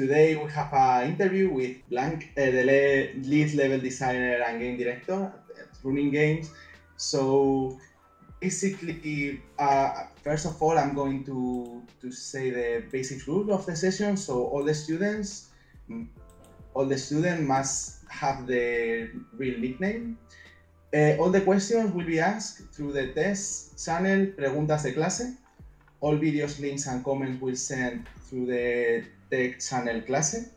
today we have an interview with Blank, uh, the le- lead level designer and game director at Runic Games. So basically, uh, first of all, I'm going to, to say the basic rule of the session. So all the students, mm, all the students must have the real nickname. Uh, all the questions will be asked through the test channel Preguntas de Clase. All videos, links, and comments will send through the tech channel Clase.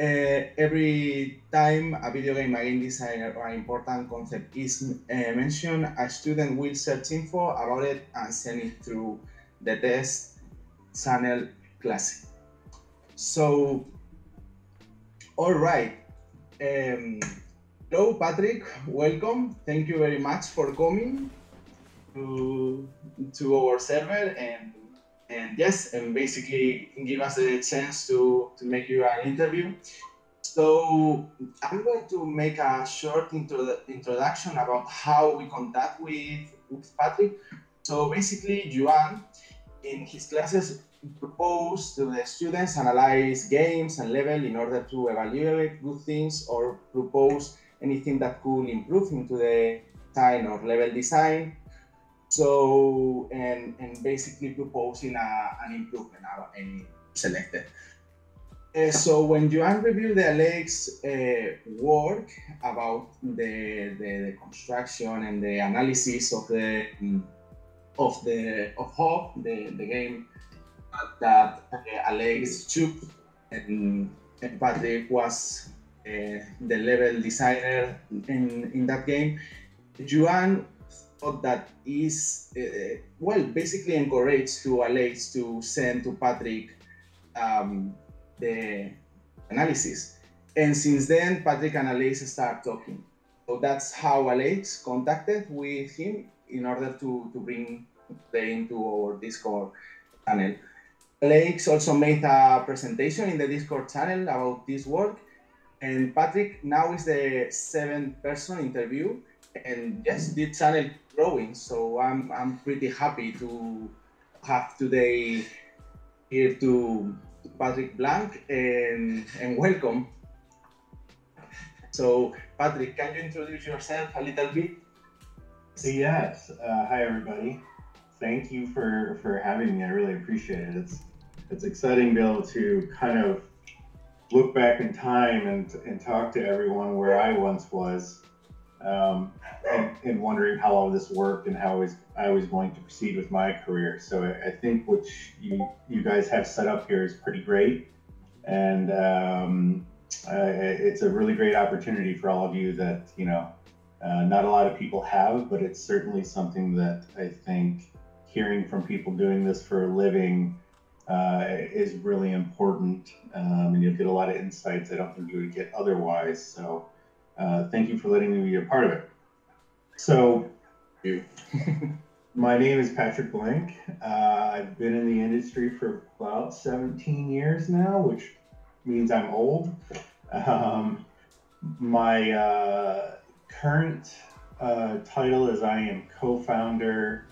Uh, every time a video game, game designer, or an important concept is uh, mentioned, a student will search info about it and send it through the test channel class. So, all right. Um, hello, Patrick. Welcome. Thank you very much for coming to, to our server and and yes, and basically give us a chance to, to make you an interview. So I'm going to make a short intro, introduction about how we contact with, with Patrick. So basically, Juan, in his classes, propose to the students analyze games and level in order to evaluate good things or propose anything that could improve into the design or level design so, and, and basically proposing a, an improvement and selected. Uh, so when Joan reviewed the Alex uh, work about the, the, the, construction and the analysis of the of the of Hob, the, the game that uh, Alex took, and, and Patrick was uh, the level designer in, in that game, Joan that is uh, well basically encouraged to Alex to send to Patrick um, the analysis. And since then, Patrick and Alex start talking. So that's how Alex contacted with him in order to, to bring them into our Discord channel. Alex also made a presentation in the Discord channel about this work. And Patrick now is the seventh person interview. And yes, this channel growing. So I'm I'm pretty happy to have today here to Patrick Blank and and welcome. So Patrick, can you introduce yourself a little bit? Yes. Uh, hi everybody. Thank you for for having me. I really appreciate it. It's it's exciting to be able to kind of look back in time and and talk to everyone where I once was um, and, and, wondering how all this worked and how I was, I was going to proceed with my career. So I, I think what you, you guys have set up here is pretty great. And um, uh, it's a really great opportunity for all of you that, you know, uh, not a lot of people have, but it's certainly something that I think hearing from people doing this for a living uh, is really important. Um, and you'll get a lot of insights I don't think you would get otherwise. So uh, thank you for letting me be a part of it. So, my name is Patrick Blank. Uh, I've been in the industry for about 17 years now, which means I'm old. Um, my uh, current uh, title is I am co founder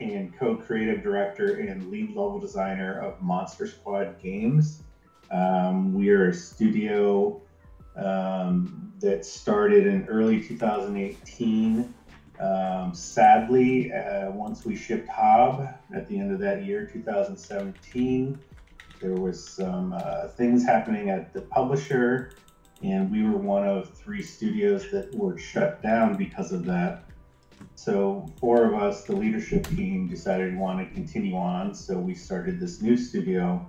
and co creative director and lead level designer of Monster Squad Games. Um, we are a studio um, that started in early 2018. Um, sadly, uh, once we shipped Hob at the end of that year, 2017, there was some uh, things happening at the publisher, and we were one of three studios that were shut down because of that. So four of us, the leadership team, decided we want to continue on. So we started this new studio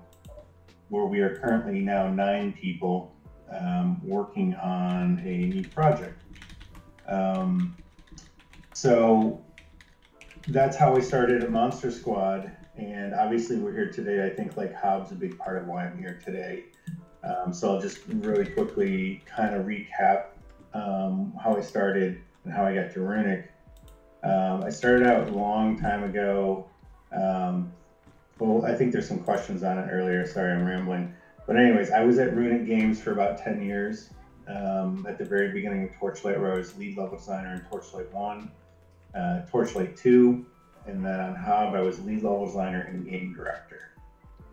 where we are currently now nine people um, working on a new project. Um, so that's how we started at Monster Squad. And obviously, we're here today. I think like Hob's a big part of why I'm here today. Um, so I'll just really quickly kind of recap um, how I started and how I got to Runic. Um, I started out a long time ago. Um, well, I think there's some questions on it earlier. Sorry, I'm rambling. But anyways, I was at Runic Games for about 10 years. Um, at the very beginning of Torchlight, where I was lead level designer in Torchlight 1, uh, Torchlight 2, and then on Hob, I was lead level designer and game director.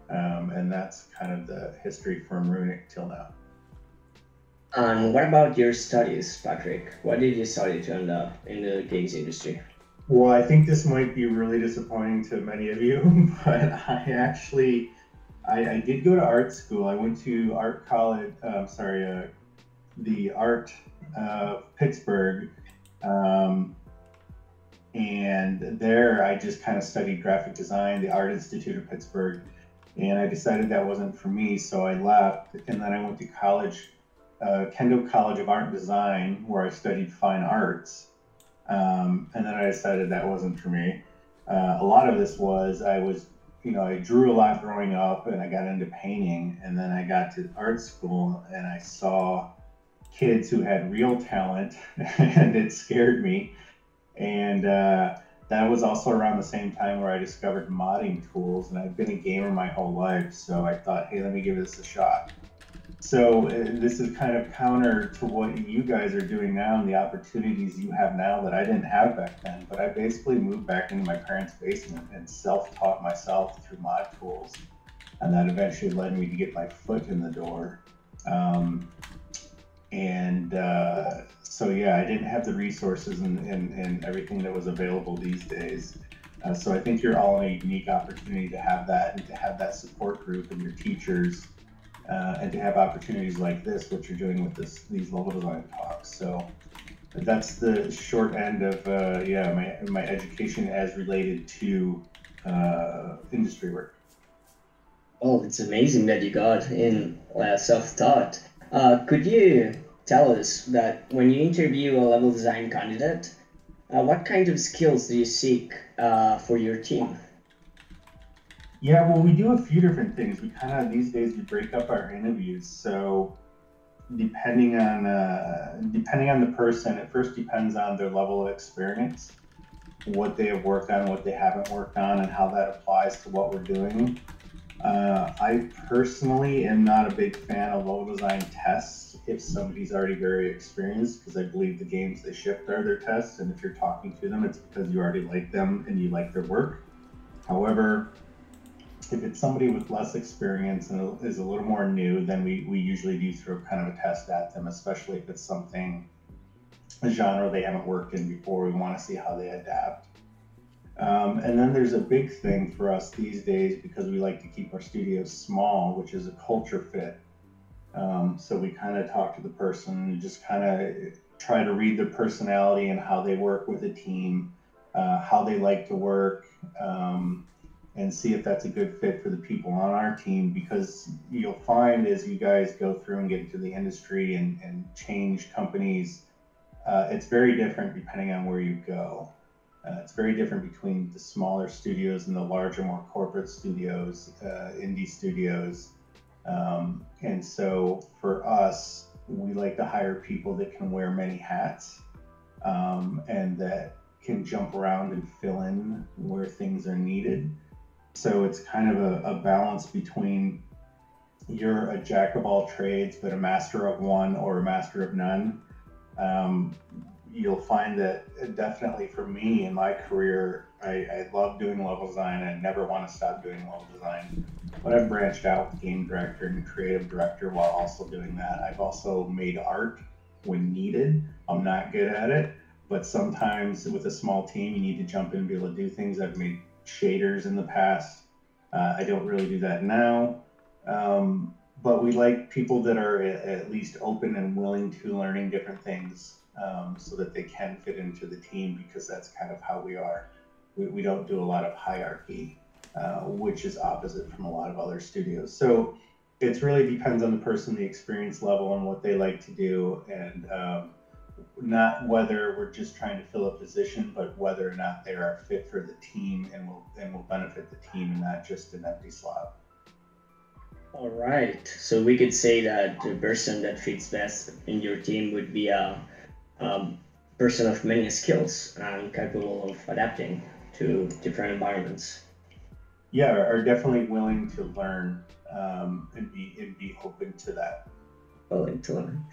Um, and that's kind of the history from Runic till now. And what about your studies, Patrick? What did you study to end up in the games industry? Well, I think this might be really disappointing to many of you, but I actually, I, I did go to art school. I went to art college. Uh, sorry, uh, the art uh, Pittsburgh, um, and there I just kind of studied graphic design, the Art Institute of Pittsburgh, and I decided that wasn't for me, so I left. And then I went to college, uh, Kendall College of Art and Design, where I studied fine arts. Um, and then I decided that wasn't for me. Uh, a lot of this was I was, you know, I drew a lot growing up, and I got into painting, and then I got to art school, and I saw kids who had real talent, and it scared me. And uh, that was also around the same time where I discovered modding tools, and I've been a gamer my whole life, so I thought, hey, let me give this a shot. So uh, this is kind of counter to what you guys are doing now and the opportunities you have now that I didn't have back then. But I basically moved back into my parents' basement and self-taught myself through mod tools, and that eventually led me to get my foot in the door. Um, and uh, so yeah, I didn't have the resources and, and, and everything that was available these days. Uh, so I think you're all in a unique opportunity to have that and to have that support group and your teachers uh, and to have opportunities like this, what you're doing with this these level design talks. So that's the short end of uh, yeah my my education as related to uh, industry work. Oh, it's amazing that you got in uh, self-taught. Uh, could you tell us that when you interview a level design candidate, uh, what kind of skills do you seek uh, for your team? Yeah, well, we do a few different things. We kind of these days we break up our interviews. So depending on uh, depending on the person, it first depends on their level of experience, what they have worked on, what they haven't worked on, and how that applies to what we're doing. Uh, I personally am not a big fan of level design tests if somebody's already very experienced, because I believe the games they shipped are their tests, and if you're talking to them, it's because you already like them and you like their work. However, if it's somebody with less experience and is a little more new, then we, we usually do throw kind of a test at them, especially if it's something, a genre they haven't worked in before. We want to see how they adapt. Um, and then there's a big thing for us these days because we like to keep our studios small, which is a culture fit. Um, so we kind of talk to the person and just kind of try to read their personality and how they work with a team, uh, how they like to work, um, and see if that's a good fit for the people on our team. Because you'll find as you guys go through and get into the industry and, and change companies, uh, it's very different depending on where you go. Uh, it's very different between the smaller studios and the larger, more corporate studios, uh, indie studios. Um, and so for us, we like to hire people that can wear many hats um, and that can jump around and fill in where things are needed. So it's kind of a, a balance between you're a jack of all trades, but a master of one or a master of none. Um, you'll find that definitely for me in my career, I, I love doing level design. I never want to stop doing level design. But I've branched out with game director and creative director while also doing that. I've also made art when needed. I'm not good at it, but sometimes with a small team, you need to jump in and be able to do things. I've made shaders in the past. Uh, I don't really do that now. Um, but we like people that are at least open and willing to learning different things um, so that they can fit into the team because that's kind of how we are. We, we don't do a lot of hierarchy, uh, which is opposite from a lot of other studios. So it really depends on the person, the experience level, and what they like to do, and um, not whether we're just trying to fill a position, but whether or not they are fit for the team and will and will benefit the team, and not just an empty slot. All right. So we could say that the person that fits best in your team would be a um, person of many skills and capable of adapting to different environments. Yeah, are definitely willing to learn um, and be and be open to that. Willing to learn.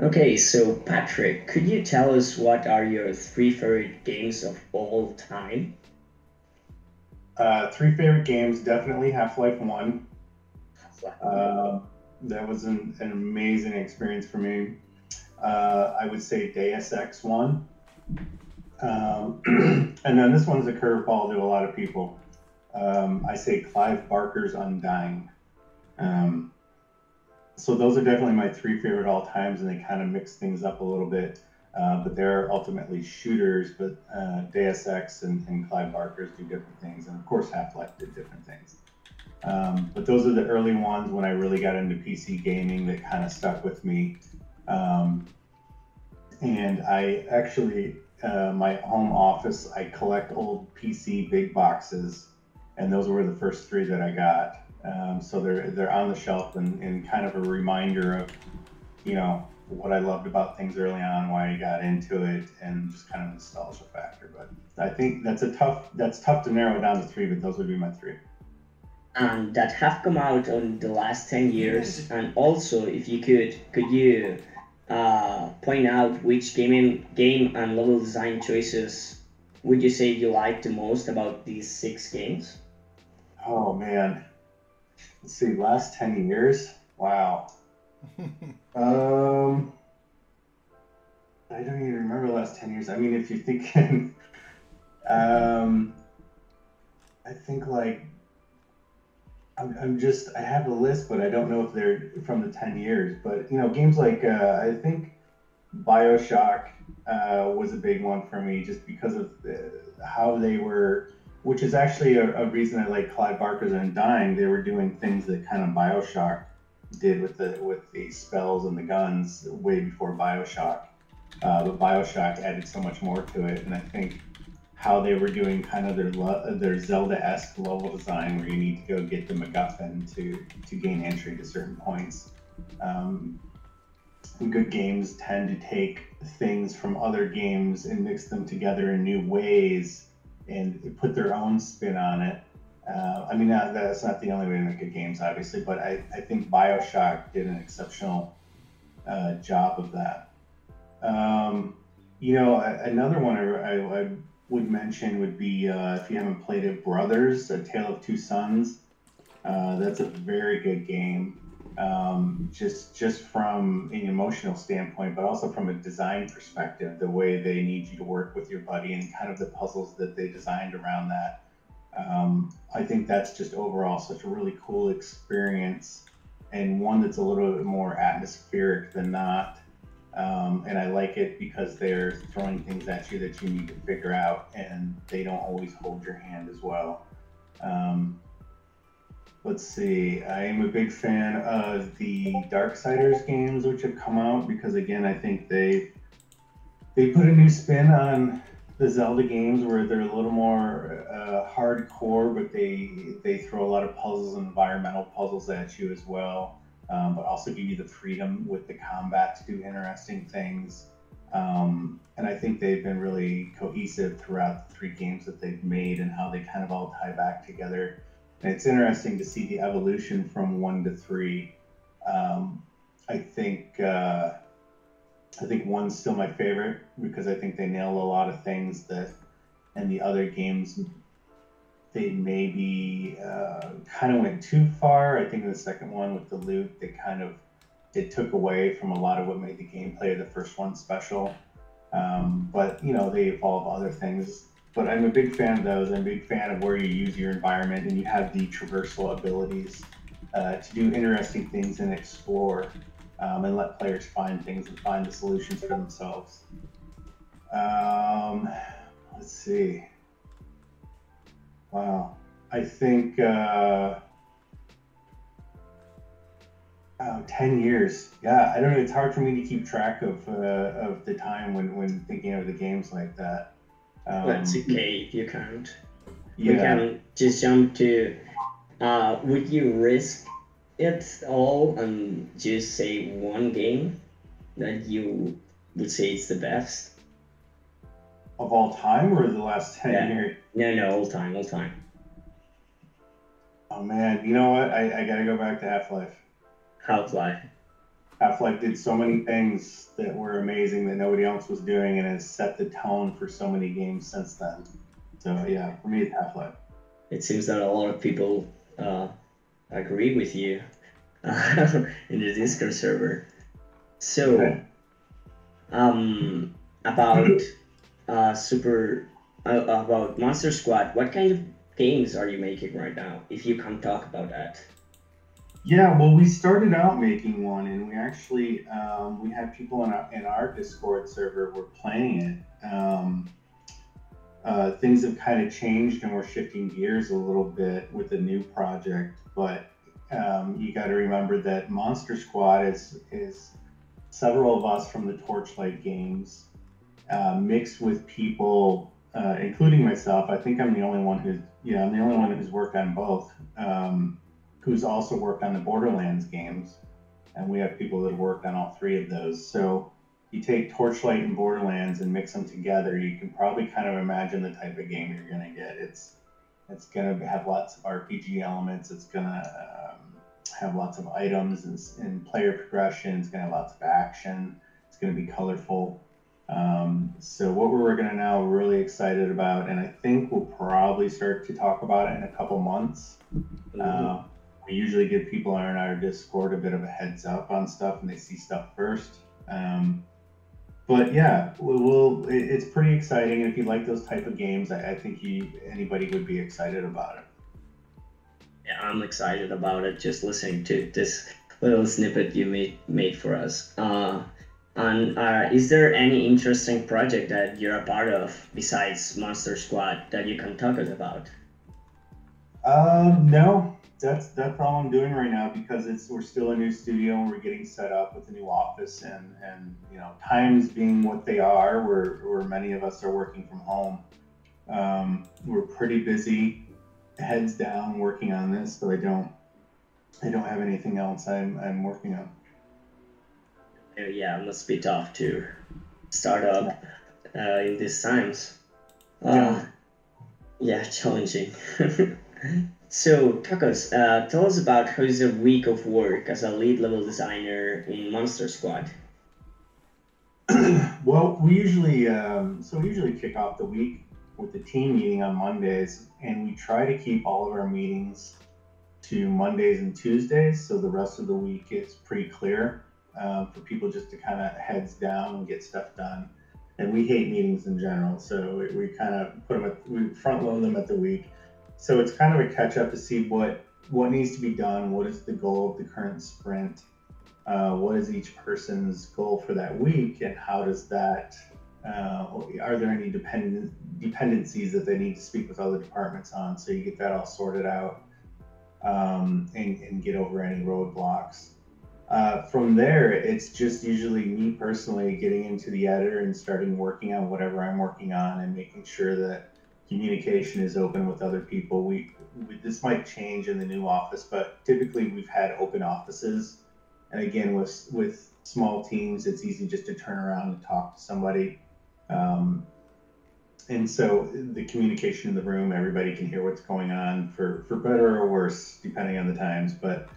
Okay, so Patrick, could you tell us what are your three favorite games of all time? Uh, three favorite games, definitely Half Life One. Uh, that was an, an amazing experience for me. Uh, I would say Deus Ex One, um, and then this one's a curveball to a lot of people. Um, I say Clive Barker's Undying. Um, so those are definitely my three favorite all times, and they kind of mix things up a little bit. Uh, but they're ultimately shooters, but uh, Deus Ex and, and Clive Barker's do different things, and of course Half Life did different things. Um, but those are the early ones when I really got into PC gaming that kind of stuck with me. Um, and I actually, uh, my home office, I collect old PC big boxes, and those were the first three that I got. Um, so they're they're on the shelf and, and kind of a reminder of, you know, what I loved about things early on, why I got into it, and just kind of nostalgia factor. But I think that's a tough that's tough to narrow down to three, but those would be my three. And that have come out on the last ten years. And also, if you could, could you uh, point out which gaming game and level design choices would you say you like the most about these six games? Oh man, let's see, last ten years. Wow. um, I don't even remember the last ten years. I mean, if you're thinking, um, I think like I'm, I'm just I have a list, but I don't know if they're from the ten years. But you know, games like uh, I think Bioshock uh, was a big one for me, just because of the, how they were. Which is actually a, a reason I like Clive Barker's Undying. They were doing things that kind of Bioshock did with the with the spells and the guns way before Bioshock. Uh, but Bioshock added so much more to it, and I think how they were doing kind of their their Zelda-esque level design, where you need to go get the MacGuffin to to gain entry to certain points. Um, good games tend to take things from other games and mix them together in new ways and put their own spin on it. Uh, I mean, that, that's not the only way to make good games, obviously, but I, I think Bioshock did an exceptional uh, job of that. Um, you know, another one I, I, I would mention would be uh, if you haven't played it, Brothers: A Tale of Two Sons. Uh, that's a very good game, um, just just from an emotional standpoint, but also from a design perspective. The way they need you to work with your buddy and kind of the puzzles that they designed around that. Um, I think that's just overall such a really cool experience, and one that's a little bit more atmospheric than not. Um, and I like it because they're throwing things at you that you need to figure out, and they don't always hold your hand as well. Um, let's see. I am a big fan of the Darksiders games, which have come out because, again, I think they they put a new spin on the Zelda games where they're a little more uh, hardcore, but they they throw a lot of puzzles and environmental puzzles at you as well um, but also give you the freedom with the combat to do interesting things. Um, and I think they've been really cohesive throughout the three games that they've made and how they kind of all tie back together. It's interesting to see the evolution from one to three. Um, I think uh, I think one's still my favorite because I think they nail a lot of things that and the other games they maybe uh, kind of went too far. I think in the second one with the loot, they kind of it took away from a lot of what made the gameplay of the first one special. Um, but you know they evolve other things. But I'm a big fan of those. I'm a big fan of where you use your environment and you have the traversal abilities uh, to do interesting things and explore um, and let players find things and find the solutions for themselves. Um, let's see. Wow. I think uh, oh, 10 years. Yeah, I don't know. It's hard for me to keep track of uh, of the time when, when thinking of the games like that. Um, That's okay if you can't. Yeah. We can just jump to uh, would you risk it all and just say one game that you would say is the best? Of all time or the last 10 yeah. years? No, no, all time, all time. Oh man, you know what? I, I gotta go back to Half Life. Half Life. Life did so many things that were amazing that nobody else was doing, and has set the tone for so many games since then. So yeah, for me, it's Life. It seems that a lot of people uh, agree with you. in the Discord server. So, Okay. um, about uh, Super, uh, about Monster Squad, what kind of games are you making right now? If you can talk about that. Yeah, well, we started out making one, and we actually um, we had people in our, in our Discord server were playing it. Um, uh, things have kind of changed, and we're shifting gears a little bit with a new project. But um, you got to remember that Monster Squad is is several of us from the Torchlight games, uh, mixed with people, uh, including myself. I think I'm the only one who's yeah, I'm the only one who's worked on both. Um, who's also worked on the Borderlands games, and we have people that have worked on all three of those. So you take Torchlight and Borderlands and mix them together, you can probably kind of imagine the type of game you're going to get. It's it's going to have lots of RPG elements. It's going to um, have lots of items and, and player progression. It's going to have lots of action. It's going to be colorful. Um, so what we're going to now really excited about, and I think we'll probably start to talk about it in a couple months. Uh, we usually give people in our Discord a bit of a heads up on stuff, and they see stuff first. Um, but yeah, we'll, we'll it's pretty exciting. And if you like those type of games, I, I think you, anybody would be excited about it. Yeah, I'm excited about it. Just listening to this little snippet you made made for us. Uh, and uh, is there any interesting project that you're a part of besides Monster Squad that you can talk us about? Um, no, that's that's all I'm doing right now because it's we're still a new studio and we're getting set up with a new office and and you know times being what they are, where where many of us are working from home. Um, we're pretty busy, heads down, working on this, so I don't I don't have anything else I'm I'm working on. Yeah, it must be tough to start up uh, in these times. Uh, yeah, challenging. so, Tacos, uh, tell us about how is a week of work as a lead level designer in Monster Squad. well, we usually um, so we usually kick off the week with the team meeting on Mondays, and we try to keep all of our meetings to Mondays and Tuesdays, so the rest of the week is pretty clear um, for people just to kind of heads down and get stuff done. And we hate meetings in general, so we, we kind of put them at, we front load them at the week. So it's kind of a catch up to see what what needs to be done, what is the goal of the current sprint, uh, what is each person's goal for that week, and how does that uh, are there any dependent dependencies that they need to speak with other departments on? So you get that all sorted out um, and, and get over any roadblocks. Uh, from there, it's just usually me personally getting into the editor and starting working on whatever I'm working on and making sure that communication is open with other people. We, we this might change in the new office, but typically we've had open offices, and again with with small teams, it's easy just to turn around and talk to somebody. Um, and so the communication in the room, everybody can hear what's going on for, for better or worse, depending on the times. But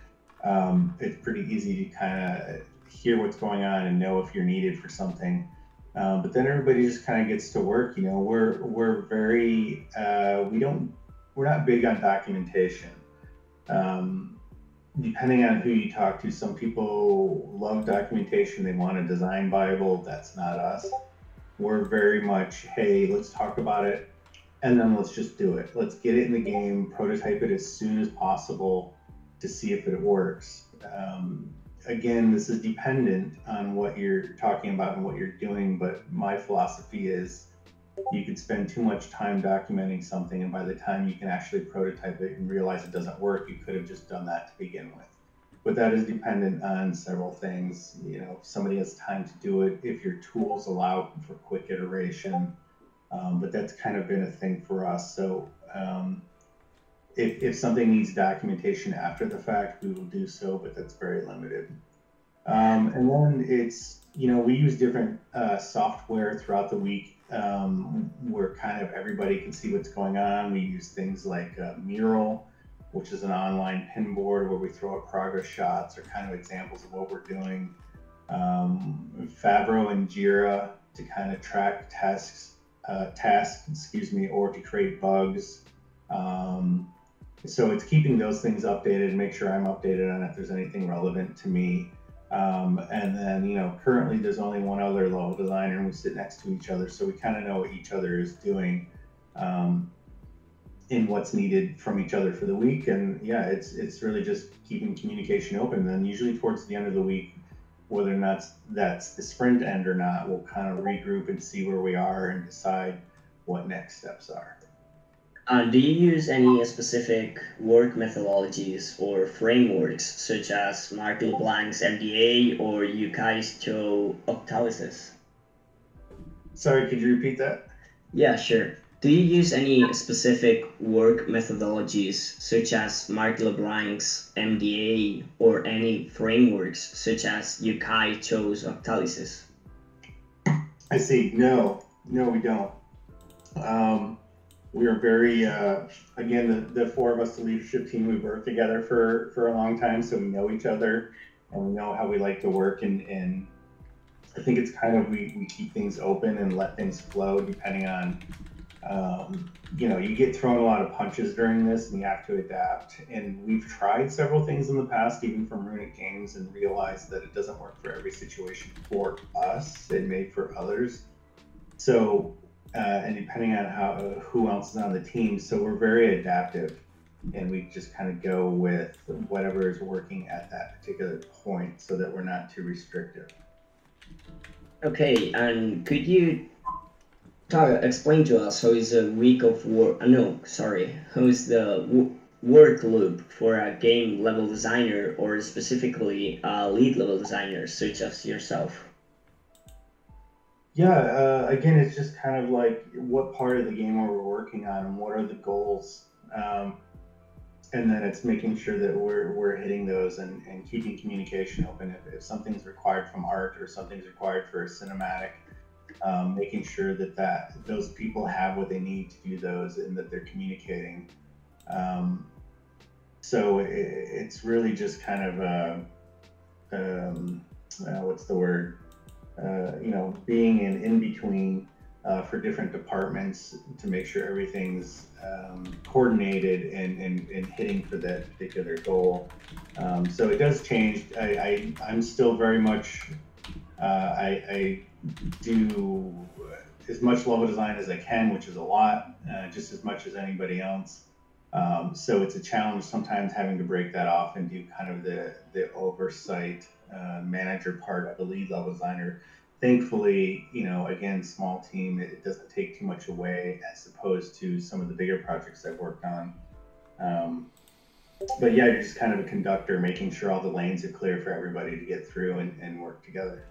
um, it's pretty easy to kind of hear what's going on and know if you're needed for something. Um, but then everybody just kind of gets to work. You know, we're we're very uh, we don't we're not big on documentation. Um, depending on who you talk to, some people love documentation. They want a design bible. That's not us. We're very much, hey, let's talk about it, and then let's just do it. Let's get it in the game, prototype it as soon as possible to see if it works. Um, again, this is dependent on what you're talking about and what you're doing, but my philosophy is you could spend too much time documenting something, and by the time you can actually prototype it and realize it doesn't work, you could have just done that to begin with. But that is dependent on several things. You know, if somebody has time to do it, if your tools allow for quick iteration. Um, but that's kind of been a thing for us. So um, if, if something needs documentation after the fact, we will do so, but that's very limited. Um, and then it's, you know, we use different uh, software throughout the week um, where kind of everybody can see what's going on. We use things like uh, Mural, which is an online pin board where we throw up progress shots or kind of examples of what we're doing. Um, Favro and Jira to kind of track tasks, uh, tasks, excuse me, or to create bugs. Um, so it's keeping those things updated, make sure I'm updated on if there's anything relevant to me. Um, and then, you know, currently there's only one other level designer and we sit next to each other. So we kind of know what each other is doing um, in what's needed from each other for the week. And yeah, it's, it's really just keeping communication open. Then usually towards the end of the week, whether or not that's the sprint end or not, we'll kind of regroup and see where we are and decide what next steps are. Uh, do you use any specific work methodologies or frameworks such as Marc LeBlanc's MDA or Yu-kai Chou Octalysis? Sorry, could you repeat that? Yeah, sure. Do you use any specific work methodologies such as Marc LeBlanc's MDA or any frameworks such as Yu-kai Chou's Octalysis? I see. No, no, we don't. Um, we are very uh, again the, the four of us the leadership team we've worked together for for a long time so we know each other and we know how we like to work and and i think it's kind of we, we keep things open and let things flow depending on um, you know you get thrown a lot of punches during this and you have to adapt. And we've tried several things in the past even from runic games and realized that it doesn't work for every situation for us. It may for others. So uh, and depending on how who else is on the team. So we're very adaptive, and we just kind of go with whatever is working at that particular point, so that we're not too restrictive. Okay, and could you talk, explain to us how is a week of work? Uh, no, sorry, how is the work loop for a game level designer, or specifically a lead level designer such as yourself? Yeah, uh, again, it's just kind of like what part of the game are we working on and what are the goals. Um, and then it's making sure that we're, we're hitting those and, and keeping communication open. If, if something's required from art or something's required for a cinematic, um, making sure that, that those people have what they need to do those and that they're communicating. Um, so it, it's really just kind of a, um, uh, what's the word? Uh, you know, being in in between uh, for different departments to make sure everything's um, coordinated and, and, and hitting for that particular goal. Um, so it does change. I, I, am still very much, uh, I, I, do as much level design as I can, which is a lot, uh, just as much as anybody else. Um, so it's a challenge sometimes having to break that off and do kind of the, the oversight uh, manager part of the lead level designer. Thankfully, you know, again, small team, it, it, doesn't take too much away as opposed to some of the bigger projects I've worked on. Um, but yeah, you're just kind of a conductor, making sure all the lanes are clear for everybody to get through and, and work together.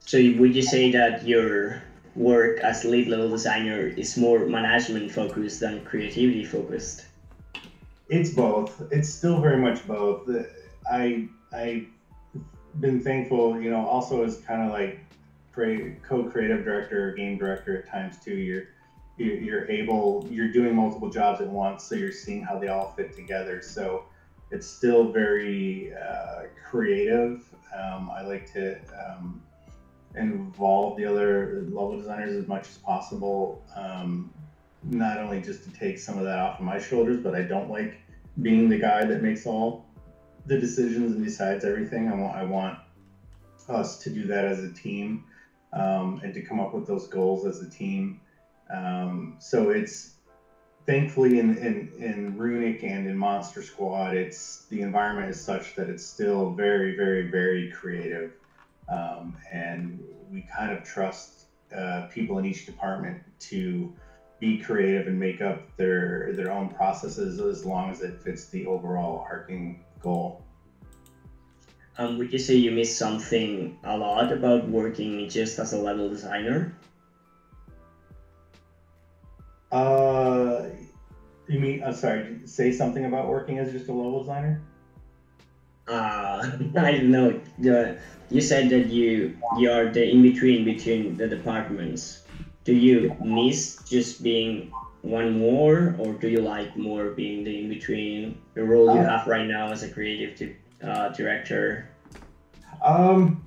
So would you say that your work as lead level designer is more management focused than creativity focused? It's both. It's still very much both. I I been thankful, you know, also as kind of like co-creative director, game director at times too. You're you're able, you're doing multiple jobs at once, so you're seeing how they all fit together. So it's still very uh, creative. Um, I like to um, involve the other level designers as much as possible. Um, not only just to take some of that off of my shoulders, but I don't like being the guy that makes all the decisions and decides everything. I want I want us to do that as a team um, and to come up with those goals as a team. Um, so it's thankfully in, in, in Runic and in Monster Squad, it's the environment is such that it's still very, very, very creative. Um, and we kind of trust uh, people in each department to be creative and make up their their own processes as long as it fits the overall arcing goal. Um, would you say you miss something a lot about working just as a level designer? Uh, you mean? I'm uh, sorry. Say something about working as just a level designer. Uh, I don't know. The, you said that you you are the in between between the departments. Do you miss just being one more, or do you like more being the in between the role you uh, have right now as a creative uh, director? Um,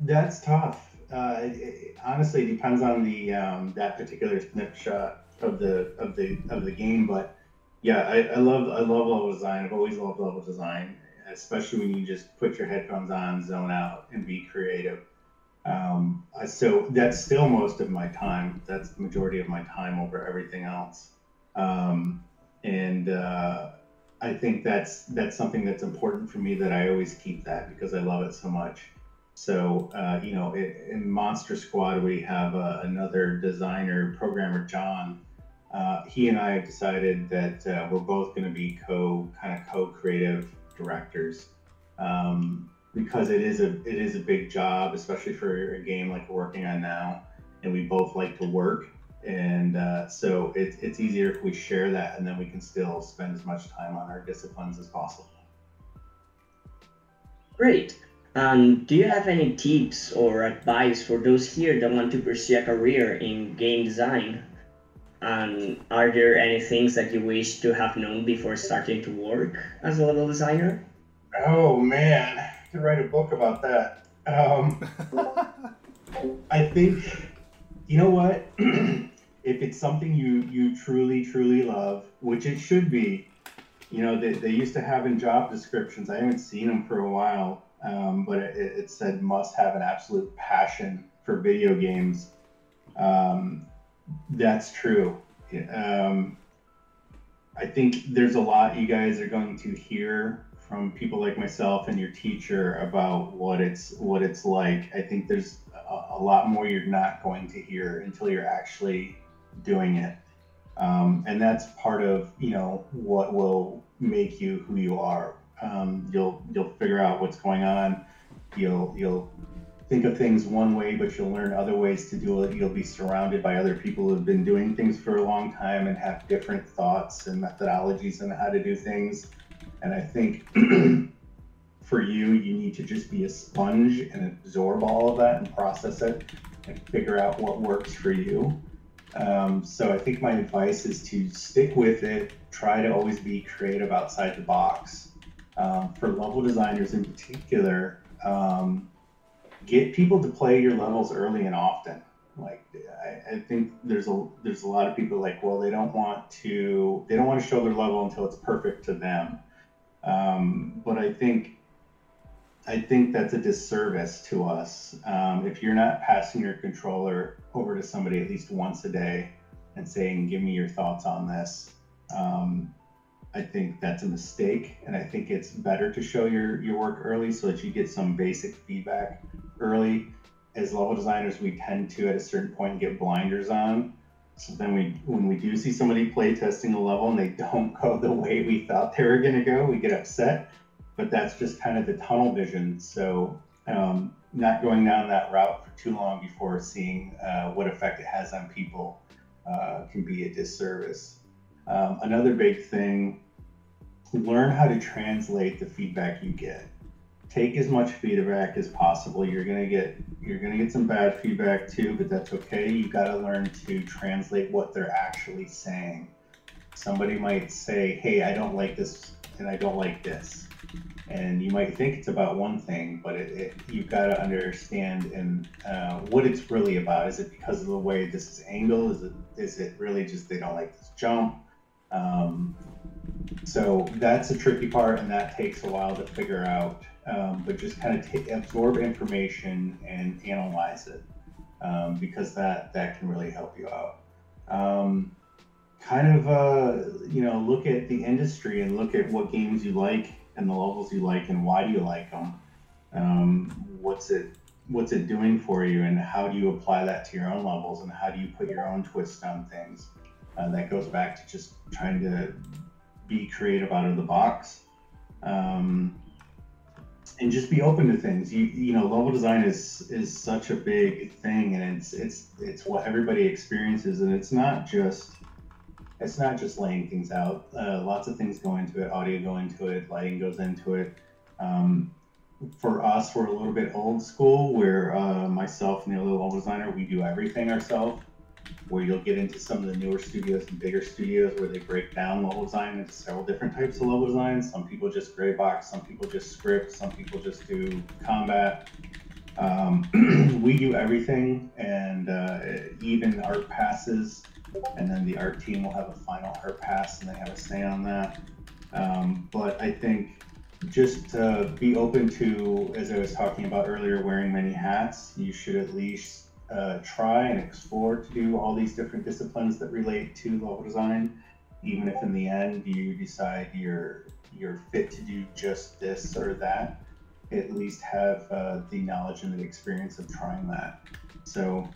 that's tough. Uh, it, it honestly depends on the um, that particular snapshot. of the of the of the game. But yeah, I, I love I love level design. I've always loved level design, especially when you just put your headphones on, zone out, and be creative. Um, so that's still most of my time. That's the majority of my time over everything else. Um, and uh, I think that's that's something that's important for me that I always keep that because I love it so much. So uh, you know, it, in Monster Squad we have uh, another designer, programmer John. Uh, he and I have decided that uh, we're both going to be co kind of co-creative directors. Um, because it is a it is a big job, especially for a game like we're working on now, and we both like to work, and uh, so it, it's easier if we share that, and then we can still spend as much time on our disciplines as possible. Great. Um, do you have any tips or advice for those here that want to pursue a career in game design? And are there any things that you wish to have known before starting to work as a level designer? Oh man, to write a book about that. Um, I think, you know what? if it's something you you truly truly love, which it should be, you know, they, they used to have in job descriptions. I haven't seen them for a while, um, but it, it said must have an absolute passion for video games. Um, that's true. Um, I think there's a lot you guys are going to hear from people like myself and your teacher about what it's what it's like. I think there's a, a lot more you're not going to hear until you're actually doing it, um, and that's part of you know what will make you who you are. Um, you'll you'll figure out what's going on. You'll you'll think of things one way, but you'll learn other ways to do it. You'll be surrounded by other people who've been doing things for a long time and have different thoughts and methodologies on how to do things and I think for you, you need to just be a sponge and absorb all of that and process it and figure out what works for you. Um, so I think my advice is to stick with it. Try to always be creative outside the box. Um, for level designers in particular, um, get people to play your levels early and often. Like I, I, think there's a there's a lot of people like well they don't want to they don't want to show their level until it's perfect to them. Um, but I think I think that's a disservice to us. Um, if you're not passing your controller over to somebody at least once a day and saying, "Give me your thoughts on this," um, I think that's a mistake. And I think it's better to show your your work early so that you get some basic feedback early. As level designers, we tend to at a certain point get blinders on so then we, when we do see somebody play testing a level and they don't go the way we thought they were going to go, we get upset. But that's just kind of the tunnel vision. So um, not going down that route for too long before seeing uh, what effect it has on people uh, can be a disservice. Um, another big thing: learn how to translate the feedback you get take as much feedback as possible. You're gonna get you're gonna get some bad feedback too, but that's okay. You gotta learn to translate what they're actually saying. Somebody might say, "Hey, I don't like this, and I don't like this," and you might think it's about one thing, but it, it you've got to understand and uh, what it's really about. Is it because of the way this is angled? Is it is it really just they don't like this jump? Um, so that's a tricky part, and that takes a while to figure out um, but just kind of absorb information and analyze it um, because that that can really help you out. Um, kind of uh, you know look at the industry and look at what games you like and the levels you like and why do you like them. Um, what's it what's it doing for you and how do you apply that to your own levels and how do you put your own twist on things. Uh, that goes back to just trying to be creative out of the box. Um, and just be open to things. You you know, level design is is such a big thing, and it's it's it's what everybody experiences, and it's not just it's not just laying things out. Uh, lots of things go into it. Audio go into it. Lighting goes into it. Um, for us, we're a little bit old school, where uh, myself and the other level designer, we do everything ourselves where you'll get into some of the newer studios and bigger studios where they break down level design into several different types of level design. Some people just gray box, some people just script, some people just do combat. Um, we do everything, and uh, even art passes. and then the art team will have a final art pass and they have a say on that. Um, but I think just to be open to, as I was talking about earlier, wearing many hats, you should at least uh, try and explore to do all these different disciplines that relate to level design, even if in the end you decide you're you're fit to do just this or that. At least have uh, the knowledge and the experience of trying that. So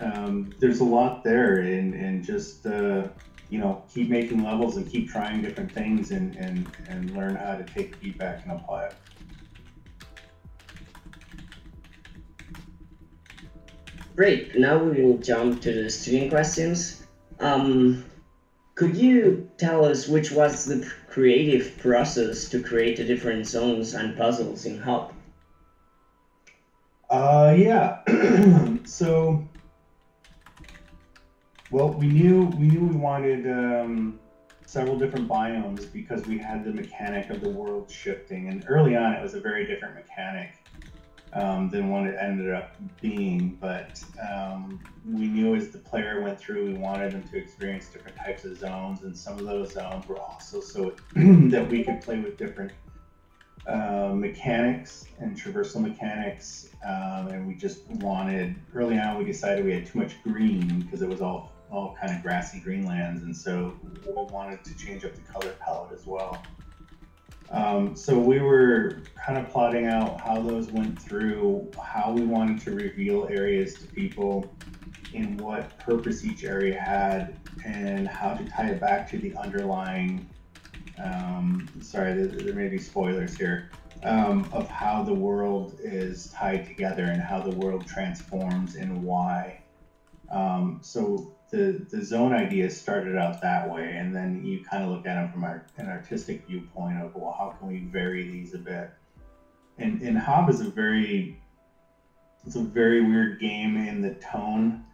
um, there's a lot there, and and just uh, you know keep making levels and keep trying different things and and and learn how to take feedback and apply it. Great. Now we will jump to the student questions. Um, could you tell us which was the creative process to create the different zones and puzzles in Hob? Uh, yeah. so, well, we knew we knew we wanted um, several different biomes because we had the mechanic of the world shifting, and early on it was a very different mechanic um, than what it ended up being. But um, we knew as the player went through, we wanted them to experience different types of zones, and some of those zones were also so that we could play with different uh, mechanics and traversal mechanics. Um, and we just wanted early on, we decided we had too much green because it was all all kind of grassy greenlands, and so we wanted to change up the color palette as well. Um, so we were kind of plotting out how those went through, how we wanted to reveal areas to people, and what purpose each area had, and how to tie it back to the underlying. Um, sorry, there, there, may be spoilers here. Um, of how the world is tied together and how the world transforms and why. Um, so the the zone idea started out that way, and then you kind of look at them from an artistic viewpoint of well, how can we vary these a bit? And and Hob is a very it's a very weird game in the tone.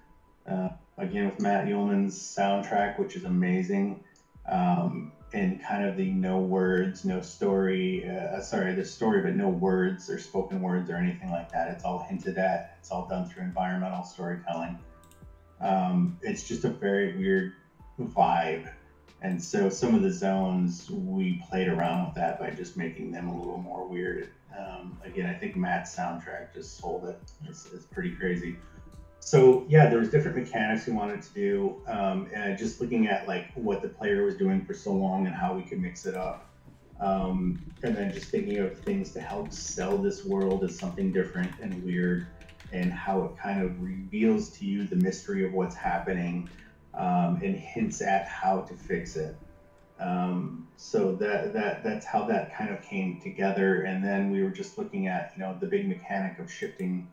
Uh, again, with Matt Uelmen's soundtrack, which is amazing, um, and kind of the no words, no story. Uh, sorry, the story, but no words or spoken words or anything like that. It's all hinted at. It's all done through environmental storytelling um, it's just a very weird vibe. And so some of the zones we played around with that by just making them a little more weird. Um, again, I think Matt's soundtrack just sold it. It's, it's, pretty crazy. So yeah, there was different mechanics we wanted to do, um, and just looking at like what the player was doing for so long and how we could mix it up, um, and then just thinking of things to help sell this world as something different and weird and how it kind of reveals to you the mystery of what's happening um, and hints at how to fix it. Um, so that that that's how that kind of came together. And then we were just looking at you know the big mechanic of shifting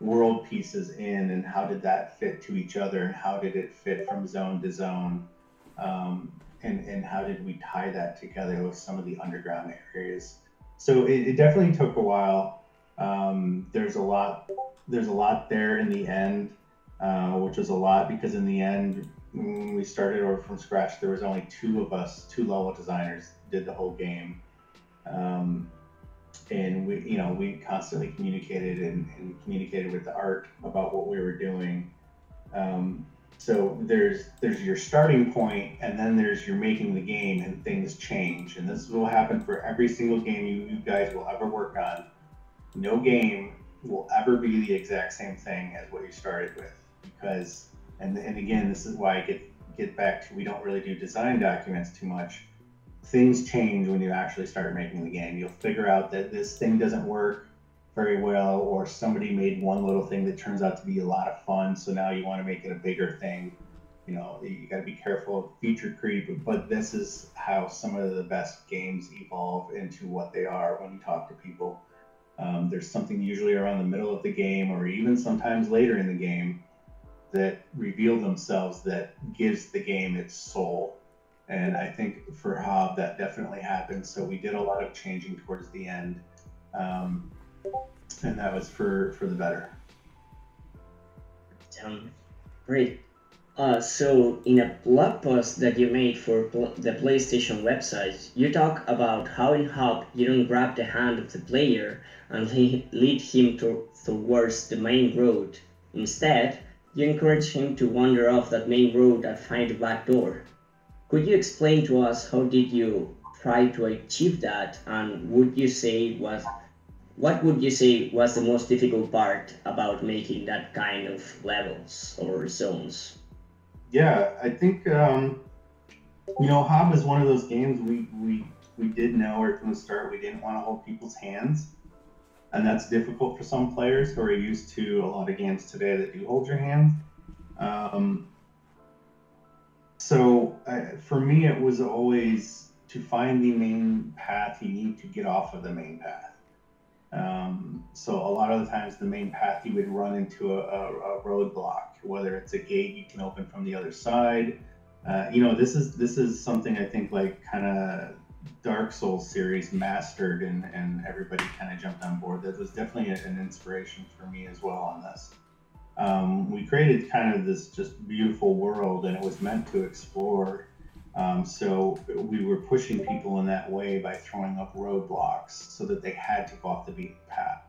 world pieces in and how did that fit to each other and how did it fit from zone to zone um, and and how did we tie that together with some of the underground areas. So it, it definitely took a while. Um, there's a lot there's a lot there in the end, uh, which was a lot because in the end, when we started over from scratch, there was only two of us, two level designers, did the whole game. Um, and we, you know, we constantly communicated and, and, communicated with the art about what we were doing. Um, so there's there's your starting point, and then there's your making the game, and things change. And this will happen for every single game you, you guys will ever work on. No game will ever be the exact same thing as what you started with. Because and and again this is why I get get back to we don't really do design documents too much. Things change when you actually start making the game. You'll figure out that this thing doesn't work very well or somebody made one little thing that turns out to be a lot of fun so now you want to make it a bigger thing. You know you got to be careful of feature creep but this is how some of the best games evolve into what they are when you talk to people um, there's something usually around the middle of the game or even sometimes later in the game that reveal themselves that gives the game its soul. And I think for Hob, that definitely happened. So we did a lot of changing towards the end. Um, and that was for, for the better. Um, great. Uh, so in a blog post that you made for pl- the PlayStation website, you talk about how in Hob you don't grab the hand of the player and lead him to- towards the main road. Instead, you encourage him to wander off that main road and find the back door. Could you explain to us how did you try to achieve that and would you say was what would you say was the most difficult part about making that kind of levels or zones? Yeah, I think um, you know Hob is one of those games we we we did know right from the start we didn't want to hold people's hands, and that's difficult for some players who are used to a lot of games today that do hold your hand. Um, so uh, for me, it was always to find the main path. You need to get off of the main path um, so a lot of the times, the main path you would run into a, a, a roadblock, whether it's a gate you can open from the other side. Uh, you know, this is this is something I think like kind of Dark Souls series mastered, and and everybody kind of jumped on board. That was definitely an inspiration for me as well on this. Um, we created kind of this just beautiful world, and it was meant to explore um, so we were pushing people in that way by throwing up roadblocks so that they had to go off the beaten path.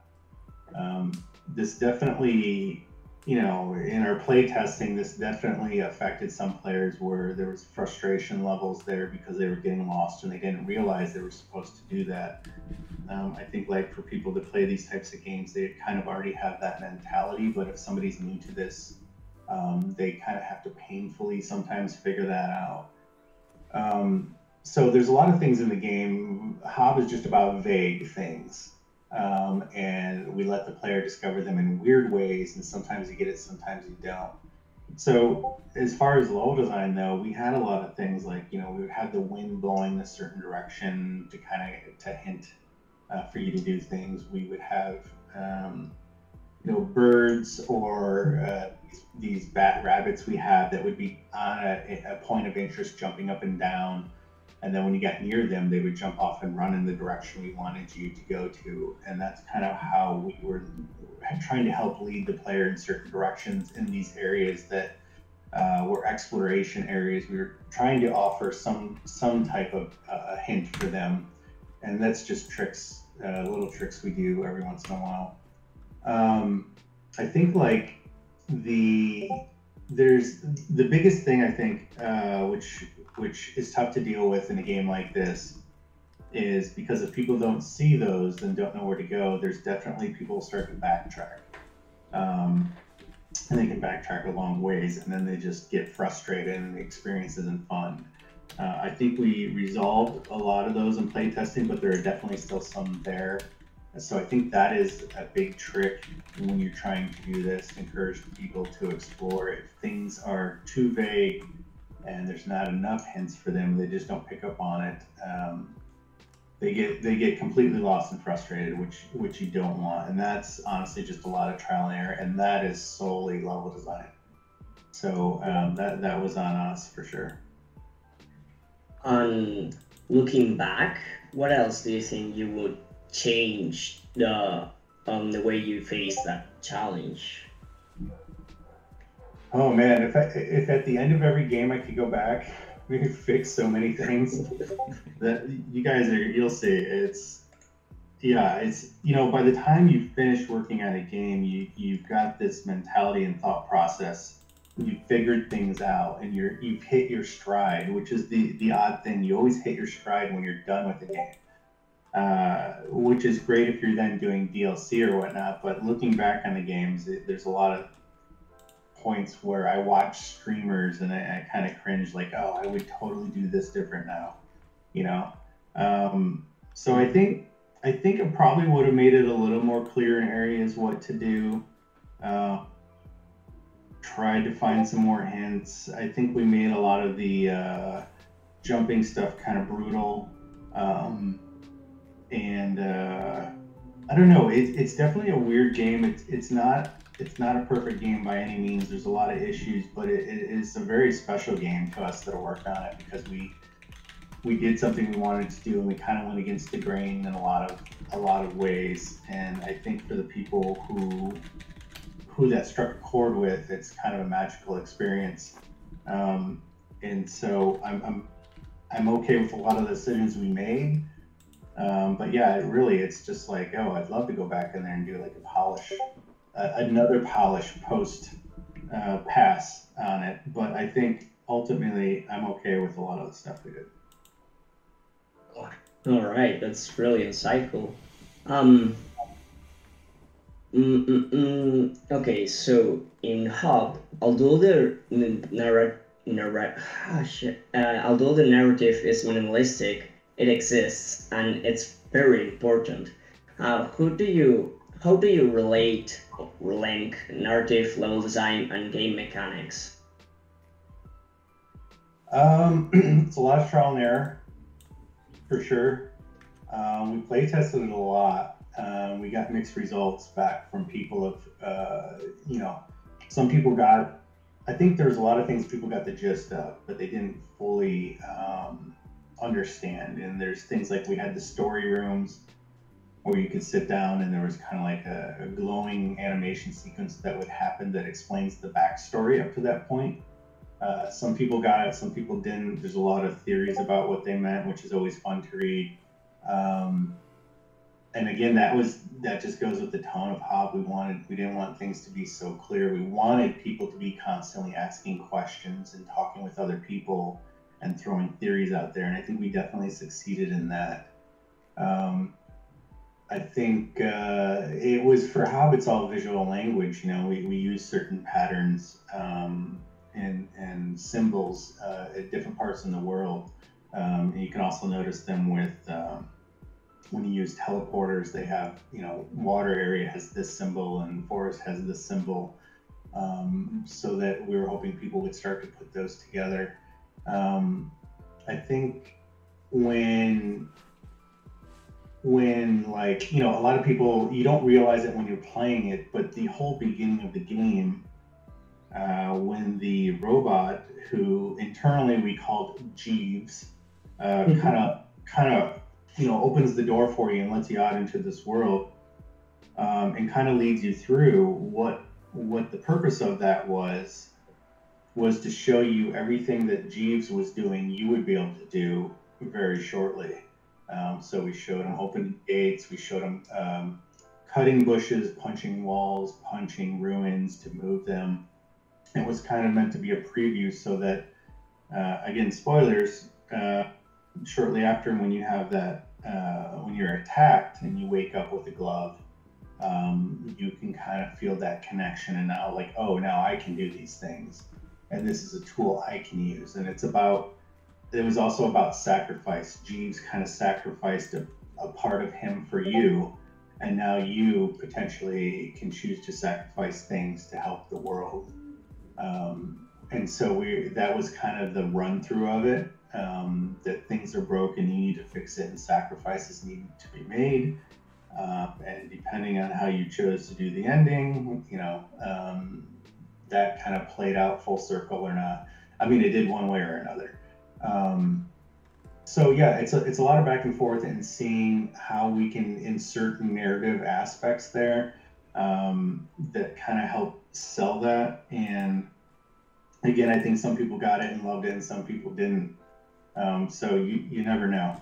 Um, this definitely, you know, in our play testing, this definitely affected some players where there was frustration levels there because they were getting lost and they didn't realize they were supposed to do that. Um, I think like for people to play these types of games, they kind of already have that mentality. But if somebody's new to this, um, they kind of have to painfully sometimes figure that out. Um, so there's a lot of things in the game. Hob is just about vague things. Um, and we let the player discover them in weird ways, and sometimes you get it, sometimes you don't. So as far as level design though, we had a lot of things like you know we had the wind blowing a certain direction to kind of to hint uh, for you to do things. We would have um, you know birds or uh, these bat rabbits we have that would be on a, a, point of interest jumping up and down. And then when you got near them they would jump off and run in the direction we wanted you to go to. And that's kind of how we were trying to help lead the player in certain directions in these areas that uh, were exploration areas. We were trying to offer some some type of uh, hint for them. And that's just tricks uh, little tricks we do every once in a while. Um, i think like the there's the biggest thing I think, uh, which which is tough to deal with in a game like this, is because if people don't see those and don't know where to go, there's definitely people start to backtrack, um, and they can backtrack a long ways, and then they just get frustrated and the experience isn't fun. Uh, I think we resolved a lot of those in playtesting, but there are definitely still some there so I think that is a big trick when you're trying to do this, encourage people to explore. If things are too vague and there's not enough hints for them, they just don't pick up on it. Um, they get they get completely lost and frustrated, which which you don't want. And that's honestly just a lot of trial and error, and that is solely level design. So um, that that was on us for sure. On looking back, what else do you think you would change the um the way you face that challenge? Oh man, if I, if at the end of every game I could go back, we could fix so many things that you guys are you'll see. It's yeah, it's you know by the time you finish working on a game, you you've got this mentality and thought process. You've figured things out, and you're you've hit your stride, which is the the odd thing. You always hit your stride when you're done with the game. Uh, which is great if you're then doing DLC or whatnot. But looking back on the games, it, there's a lot of points where I watch streamers and I, I kind of cringe, like, oh, I would totally do this different now, you know. Um, so I think I think it probably would have made it a little more clear in areas what to do. Uh, tried to find some more hints. I think we made a lot of the uh, jumping stuff kind of brutal. Um, and uh, I don't know. It, it's definitely a weird game. It's it's not it's not a perfect game by any means. There's a lot of issues, but it, it is a very special game to us that worked on it because we we did something we wanted to do and we kind of went against the grain in a lot of a lot of ways. And I think for the people who who that struck a chord with, it's kind of a magical experience. Um, and so I'm, I'm I'm okay with a lot of the decisions we made. Um, but yeah, it really, it's just like, oh, I'd love to go back in there and do like a polish, uh, another polish post uh, pass on it, but I think ultimately I'm okay with a lot of the stuff we did. All right, that's really insightful. Um, mm, mm, mm, okay, so in Hob, although the narrative, narrat- ah, shit, uh, although the narrative is minimalistic, it exists and it's very important. Uh, who do you, how do you relate, link narrative, level design, and game mechanics? Um, it's a lot of trial and error for sure. Um, we play tested it a lot. Um, we got mixed results back from people of, uh, you know, some people got, I think there's a lot of things people got the gist of, but they didn't fully um, understand. And there's things like we had the story rooms where you could sit down and there was kind of like a, a glowing animation sequence that would happen that explains the backstory up to that point. Uh, some people got it, some people didn't. There's a lot of theories about what they meant, which is always fun to read. Um, and again, that was that just goes with the tone of Hob. We wanted we didn't want things to be so clear. We wanted people to be constantly asking questions and talking with other people and throwing theories out there. And I think we definitely succeeded in that. Um, I think uh, it was for Hob. It's all visual language. You know, we, we use certain patterns um, and and symbols uh, at different parts in the world. Um, and you can also notice them with um, when you use teleporters, they have, you know, water area has this symbol and forest has this symbol. Um, so that we were hoping people would start to put those together. Um, I think when when like you know a lot of people you don't realize it when you're playing it but the whole beginning of the game uh, when the robot who internally we called jeeves kind of kind of you know opens the door for you and lets you out into this world um, and kind of leads you through what what the purpose of that was was to show you everything that Jeeves was doing you would be able to do very shortly. Um, so we showed him opening gates, we showed him um, cutting bushes, punching walls, punching ruins to move them. It was kind of meant to be a preview so that, uh, again, spoilers, uh, shortly after when you have that uh, when you're attacked and you wake up with a glove um, you can kind of feel that connection and now like oh now i can do these things and this is a tool i can use. And it's about it was also about sacrifice. Jeeves kind of sacrificed a, a part of him for you and now you potentially can choose to sacrifice things to help the world. Um, and so we that was kind of the run through of it um, that things are broken, you need to fix it, and sacrifices need to be made. Uh, and depending on how you chose to do the ending, you know, um, that kind of played out full circle or not. I mean, it did one way or another. Um, so yeah, it's a, it's a lot of back and forth and seeing how we can insert narrative aspects there um, that kind of help sell that. And again, I think some people got it and loved it, and some people didn't. Um, so you, you never know.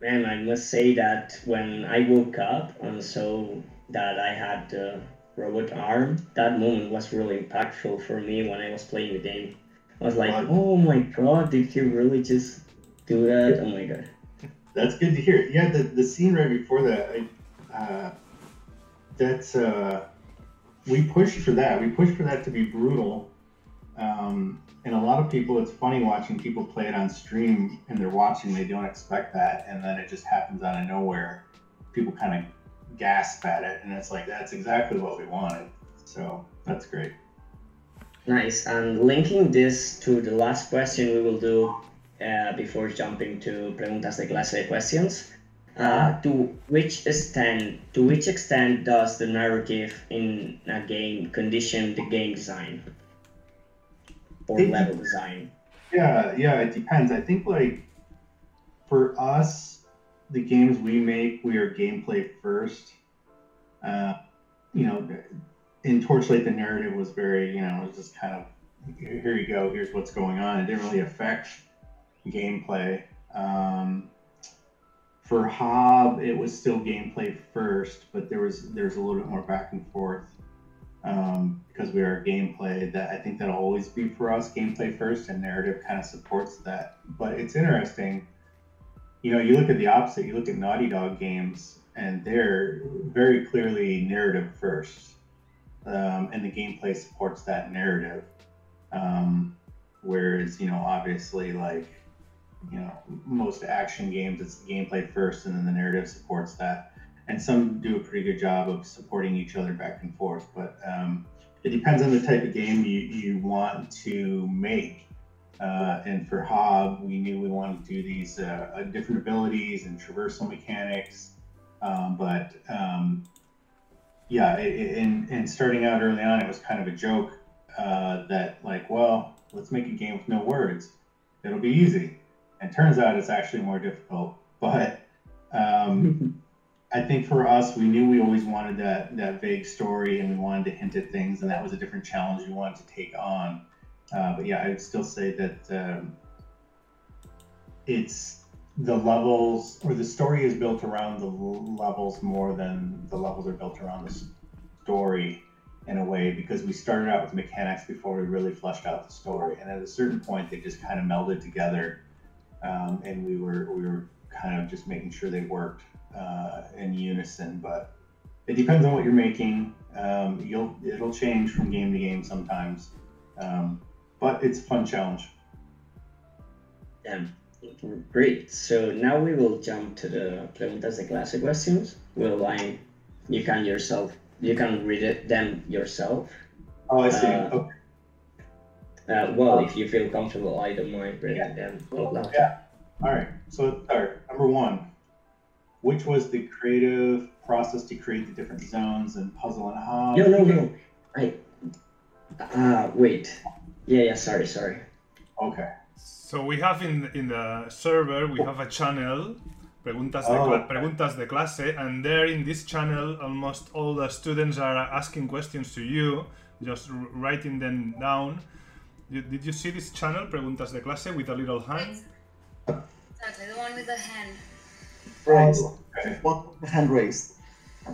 Man, I must say that when I woke up and saw that I had the robot arm, that moment was really impactful for me when I was playing the game. I was like, oh my god, did he really just do that? Oh my god. That's good to hear. Yeah, the, the scene right before that, I, uh, that's, uh, we pushed for that. We pushed for that to be brutal. Um, and a lot of people, it's funny watching people play it on stream and they're watching, they don't expect that, and then it just happens out of nowhere. People kind of gasp at it, and it's like that's exactly what we wanted. So that's great. Nice. And linking this to the last question we will do uh, before jumping to preguntas de clase questions. Uh, to which extent to which extent does the narrative in a game condition the game design? or it, level design? Yeah, yeah, it depends. I think like for us, the games we make, we are gameplay first. Uh, you know, in Torchlight, the narrative was very, you know, it was just kind of here you go, here's what's going on. It didn't really affect gameplay. Um, for Hob, it was still gameplay first, but there was there's a little bit more back and forth um, because we are gameplay. That I think that'll always be for us gameplay first, and narrative kind of supports that. But it's interesting. You know, you look at the opposite. You look at Naughty Dog games, and they're very clearly narrative first, um, and the gameplay supports that narrative. Um, whereas, you know, obviously, like you know, most action games, it's the gameplay first, and then the narrative supports that. And some do a pretty good job of supporting each other back and forth. But um, it depends on the type of game you, you want to make. Uh, and for Hob, we knew we wanted to do these uh, uh different abilities and traversal mechanics. Um, but um, yeah, and, starting out early on, it was kind of a joke uh, that, like, well, let's make a game with no words. It'll be easy. And turns out it's actually more difficult. But um, I think for us, we knew we always wanted that that vague story, and we wanted to hint at things, and that was a different challenge we wanted to take on. Uh, but yeah, I would still say that um, it's the levels, or the story is built around the levels more than the levels are built around the story in a way because we started out with mechanics before we really fleshed out the story, and at a certain point, they just kind of melded together um, and we were we were kind of just making sure they worked uh, in unison. But it depends on what you're making. Um, you'll it'll change from game to game sometimes, um, but it's a fun challenge. Yeah, great. So now we will jump to the preguntas de clase questions. Will I? You can yourself. You can read it them yourself. Oh, I see. Uh, okay. Uh, well, if you feel comfortable, I don't mind bringing yeah. them. Yeah. All right. So let's start. Number one, which was the creative process to create the different zones and puzzle and how? No, no, no. I. Ah, uh, wait. Yeah, yeah. Sorry, sorry. Okay. So we have in in the server we have a channel preguntas de, oh. preguntas de clase, and there in this channel, almost all the students are asking questions to you, just writing them down. Did you see this channel, Preguntas de Clase, with a little hand? Exactly, the one with the hand. Raised. Okay. One hand raised.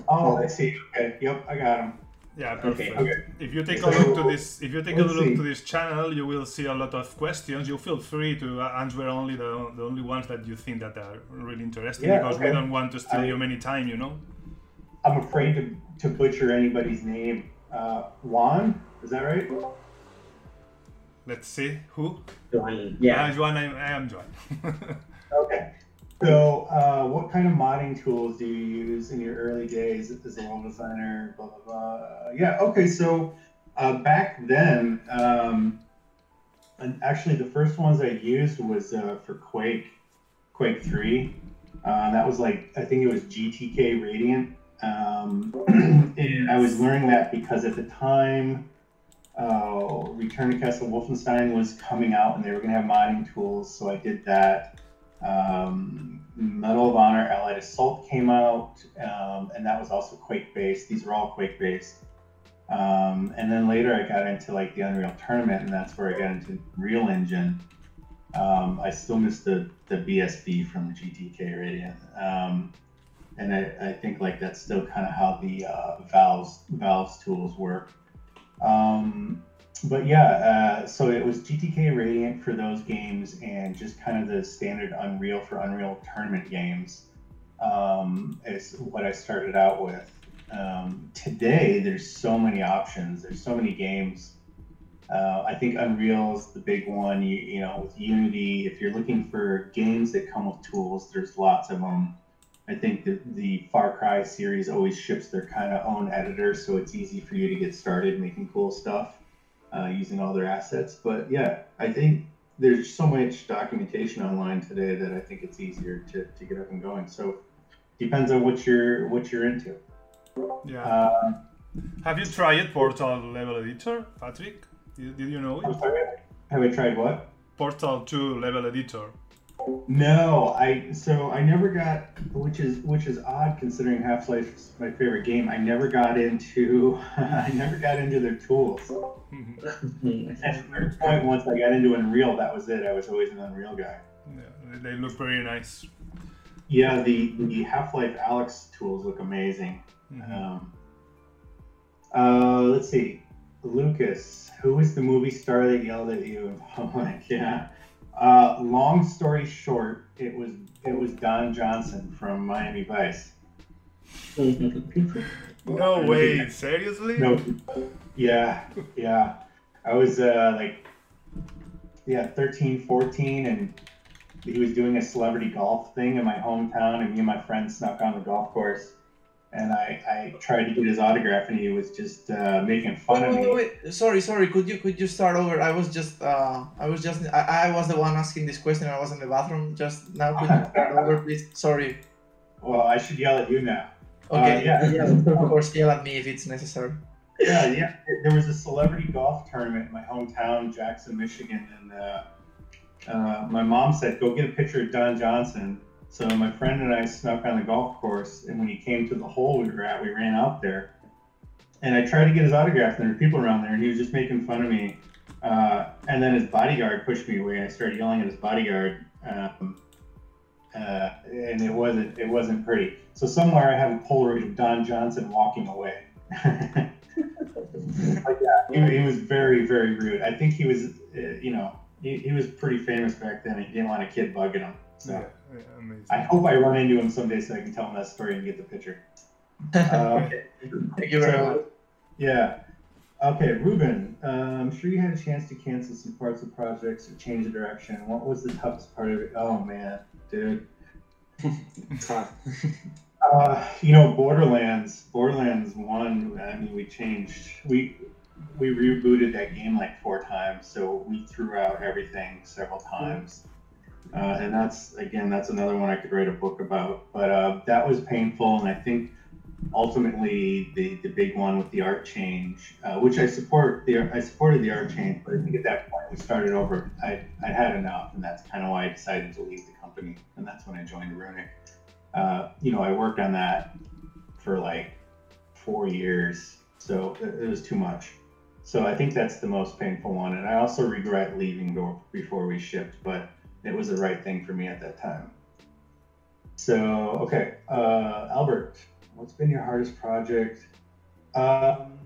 Oh, I see. Okay. Yep, I got him. Yeah, perfect. Okay. If you take a look to this, if you take a look see. to this channel, you will see a lot of questions. You feel free to answer only the, the only ones that you think that are really interesting, yeah, because okay. we don't want to steal I, you many time. You know. I'm afraid to to butcher anybody's name. Uh, Juan, is that right? Let's see who. Juan. Yeah. Uh, Juan, I, I am Juan. okay. So, uh, what kind of modding tools do you use in your early days as a level designer? Blah blah blah. Yeah. Okay. So, uh, back then, um, and actually, the first ones I used was uh, for Quake, Quake Three. Uh, that was like I think it was GTK Radiant, um, and I was learning that because at the time uh, Return to Castle Wolfenstein was coming out and they were going to have modding tools, so I did that. Um, Medal of Honor Allied Assault came out, um, and that was also Quake based. These were all Quake based. Um, and then later I got into like the Unreal Tournament, and that's where I got into Real Engine. Um, I still miss the, the BSP from GTK Radiant. Um, and I, I think like that's still kind of how the uh, Valve's Valve's tools work. Um, but yeah, uh, so it was GTK Radiant for those games and just kind of the standard Unreal for Unreal tournament games um, is what I started out with. Um, today, there's so many options. There's so many games. Uh, I think Unreal is the big one. You, you know, with Unity, if you're looking for games that come with tools, there's lots of them. I think the Far Cry series always ships their kind of own editor, so it's easy for you to get started making cool stuff uh, using all their assets. But yeah, I think there's so much documentation online today that I think it's easier to, to get up and going. So depends on what you're what you're into. Yeah. Uh, Have you tried Portal Level Editor, Patrick? Did, did you know it? Have I tried what? Portal 2 Level Editor. No, I so I never got, which is which is odd considering Half Life is my favorite game. I never got into, I never got into their tools. Mm-hmm. At a point, once I got into Unreal, that was it. I was always an Unreal guy. Yeah, they look very nice. Yeah, the the Half Life Alyx tools look amazing. Mm-hmm. Um, Uh, let's see. Lucas, who was the movie star that yelled at you in public? Yeah. Uh, long story short, it was it was Don Johnson from Miami Vice. No way, seriously? No. Yeah, yeah. I was uh, like, yeah, 13, 14, and he was doing a celebrity golf thing in my hometown, and me and my friends snuck on the golf course. And I, I tried to get his autograph, and he was just uh, making fun Wait, of wait, me. wait, wait. Sorry, sorry. Could you could you start over? I was just uh, I was just I, I was the one asking this question. I was in the bathroom just now. Could you start over, please? Sorry. Well, I should yell at you now. Okay. Uh, yeah. yeah. Of course, yell at me if it's necessary. yeah, yeah. There was a celebrity golf tournament in my hometown, Jackson, Michigan, and uh, uh, my mom said, "Go get a picture of Don Johnson." So my friend and I snuck on the golf course, and when he came to the hole we were at, we ran out there, and I tried to get his autograph, and there were people around there, and he was just making fun of me. Uh, and then his bodyguard pushed me away, and I started yelling at his bodyguard. Um, uh, and it wasn't it wasn't pretty. So somewhere I have a Polaroid of Don Johnson walking away. Yeah, he, he was very, very rude. I think he was, uh, you know, he, he was pretty famous back then. He didn't want a kid bugging him. So yeah, amazing. I hope I run into him someday so I can tell him that story and get the picture. Uh, okay. Thank you very much. Yeah. Okay, Ruben, uh, I'm sure you had a chance to cancel some parts of projects or change the direction. What was the toughest part of it? Oh, man, dude. It's. Uh, you know, Borderlands, Borderlands One. I mean, we changed. We we rebooted that game like four times, so we threw out everything several times. Uh, and that's again, that's another one I could write a book about. But uh, that was painful, and I think ultimately the the big one with the art change, uh, which I support. The I supported the art change, but I think at that point we started over. I I had enough, and that's kind of why I decided to leave the company, and that's when I joined Runic uh, you know, I worked on that for like four years, so it, it was too much. So I think that's the most painful one, and I also regret leaving before we shipped, but it was the right thing for me at that time. So okay, uh, Albert, what's been your hardest project? Um,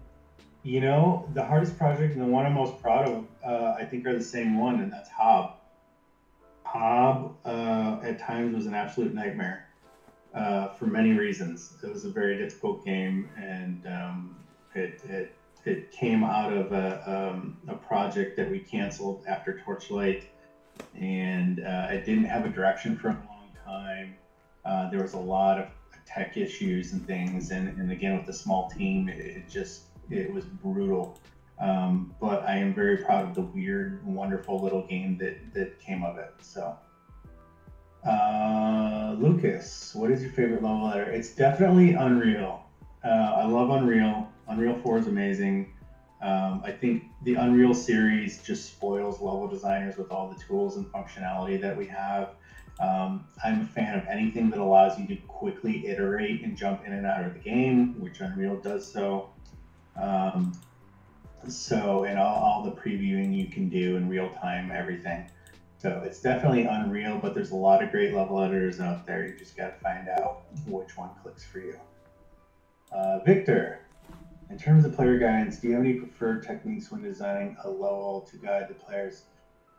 you know, the hardest project and the one I'm most proud of, uh, I think, are the same one, and that's Hob. Hob uh, at times was an absolute nightmare uh, for many reasons. It was a very difficult game, and um, it, it it came out of a, um, a project that we canceled after Torchlight, and uh, it didn't have a direction for a long time. Uh, there was a lot of tech issues and things, and, and again with the small team, it, it just it was brutal. Um, but I am very proud of the weird, wonderful little game that that came of it. So. Uh, Lucas, what is your favorite level editor? It's definitely Unreal. Uh, I love Unreal. Unreal 4 is amazing. Um, I think the Unreal series just spoils level designers with all the tools and functionality that we have. Um, I'm a fan of anything that allows you to quickly iterate and jump in and out of the game, which Unreal does so. Um, so, and all, all the previewing you can do in real time, everything. So it's definitely Unreal, but there's a lot of great level editors out there. You just got to find out which one clicks for you. Uh, Victor, in terms of player guidance, do you have any preferred techniques when designing a level to guide the players?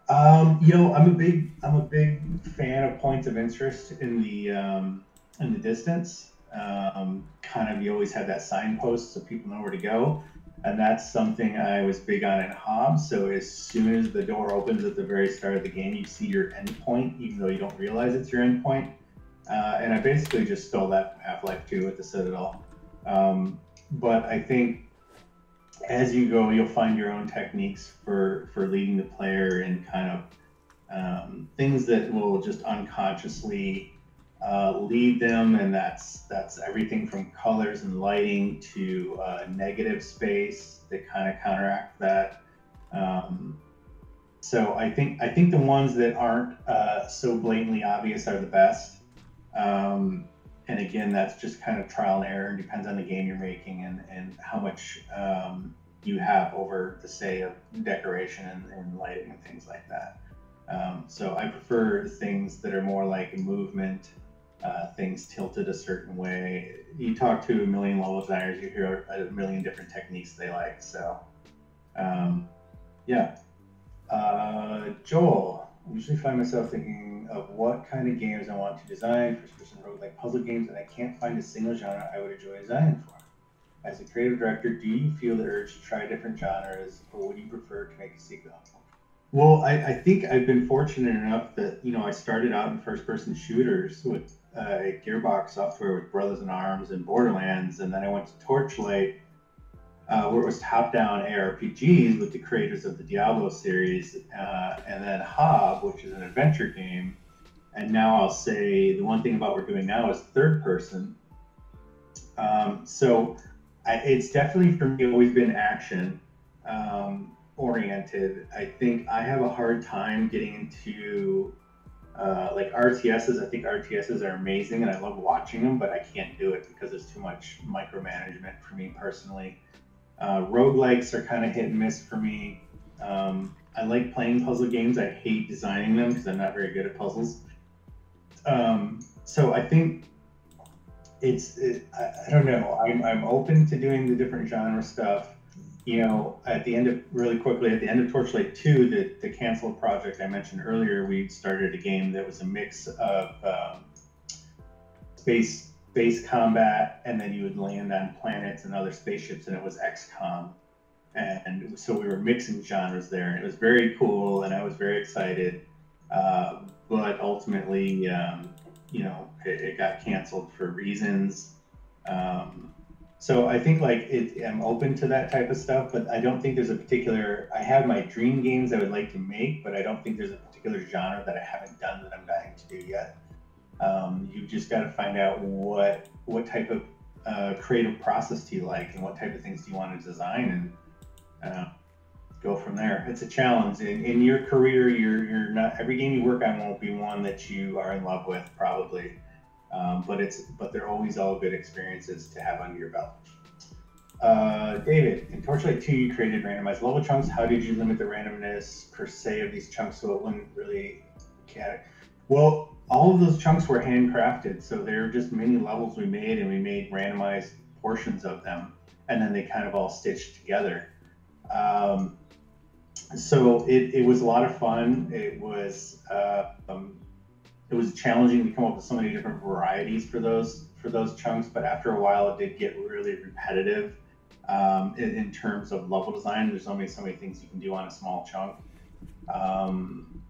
Um, you know, I'm a big I'm a big fan of points of interest in the um, in the distance. Um, kind of, you always have that signpost so people know where to go and that's something I was big on in Hobbs. So as soon as the door opens at the very start of the game, you see your endpoint, even though you don't realize it's your endpoint. Uh, and I basically just stole that from Half-Life 2 with the Citadel. Um, but I think as you go, you'll find your own techniques for for leading the player and kind of um, things that will just unconsciously uh, lead them, and that's that's everything from colors and lighting to uh, negative space that kind of counteract that. Um, so I think I think the ones that aren't uh, so blatantly obvious are the best. Um, and again, that's just kind of trial and error and depends on the game you're making and, and how much um, you have over the say of decoration and, and lighting and things like that. Um, so I prefer things that are more like movement uh, things tilted a certain way. You talk to a million level designers, you hear a million different techniques they like. So, um, yeah. Uh, Joel, I usually find myself thinking of what kind of games I want to design, first person roguelike puzzle games, and I can't find a single genre I would enjoy designing for. As a creative director, do you feel the urge to try different genres, or would you prefer to make a sequel? Well, I, I think I've been fortunate enough that you know I started out in first-person shooters with uh, Gearbox software with Brothers in Arms and Borderlands, and then I went to Torchlight, uh, where it was top-down ARPGs with the creators of the Diablo series, uh, and then Hob, which is an adventure game. And now I'll say the one thing about what we're doing now is third-person. Um, so I, it's definitely for me always been action um, oriented. I think I have a hard time getting into uh, like RTSs. I think RTSs are amazing and I love watching them, but I can't do it because there's too much micromanagement for me personally. Uh, roguelikes are kind of hit and miss for me. Um, I like playing puzzle games. I hate designing them because I'm not very good at puzzles. Um, so I think it's it, I, I, don't know. I'm, I'm open to doing the different genre stuff. You know, at the end of really quickly at the end of Torchlight 2, the, the canceled project I mentioned earlier, we started a game that was a mix of um, space space combat, and then you would land on planets and other spaceships, and it was XCOM. And so we were mixing genres there, and it was very cool, and I was very excited. Uh, but ultimately, um, you know, it, it got canceled for reasons. Um, so I think like it, I'm open to that type of stuff, but I don't think there's a particular. I have my dream games I would like to make, but I don't think there's a particular genre that I haven't done that I'm dying to do yet. Um, you just got to find out what what type of uh, creative process do you like, and what type of things do you want to design, and uh, go from there. It's a challenge. In, in your career, you're you're not every game you work on won't be one that you are in love with, probably. Um, but it's but they're always all good experiences to have under your belt. Uh, David, in Torchlight 2, you created randomized level chunks. How did you limit the randomness per se of these chunks so it wouldn't really get Well, all of those chunks were handcrafted, so they're just mini levels we made, and we made randomized portions of them, and then they kind of all stitched together. Um, so it, it was a lot of fun. It was uh, um, it was challenging to come up with so many different varieties for those for those chunks. But after a while, it did get really repetitive um, in, in, terms of level design. There's only so many things you can do on a small chunk. Um,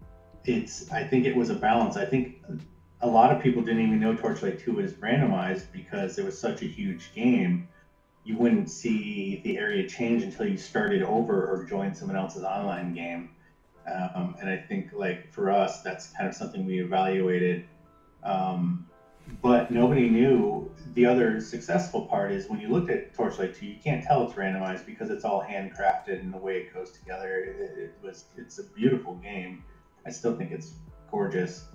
it's I think it was a balance. I think a lot of people didn't even know Torchlight 2 was randomized because it was such a huge game you wouldn't see the area change until you started over or joined someone else's online game. Um, and I think like for us, that's kind of something we evaluated. Um, but nobody knew the other successful part is when you looked at Torchlight 2, you can't tell it's randomized because it's all handcrafted and the way it goes together. It, it was it's a beautiful game. I still think it's gorgeous.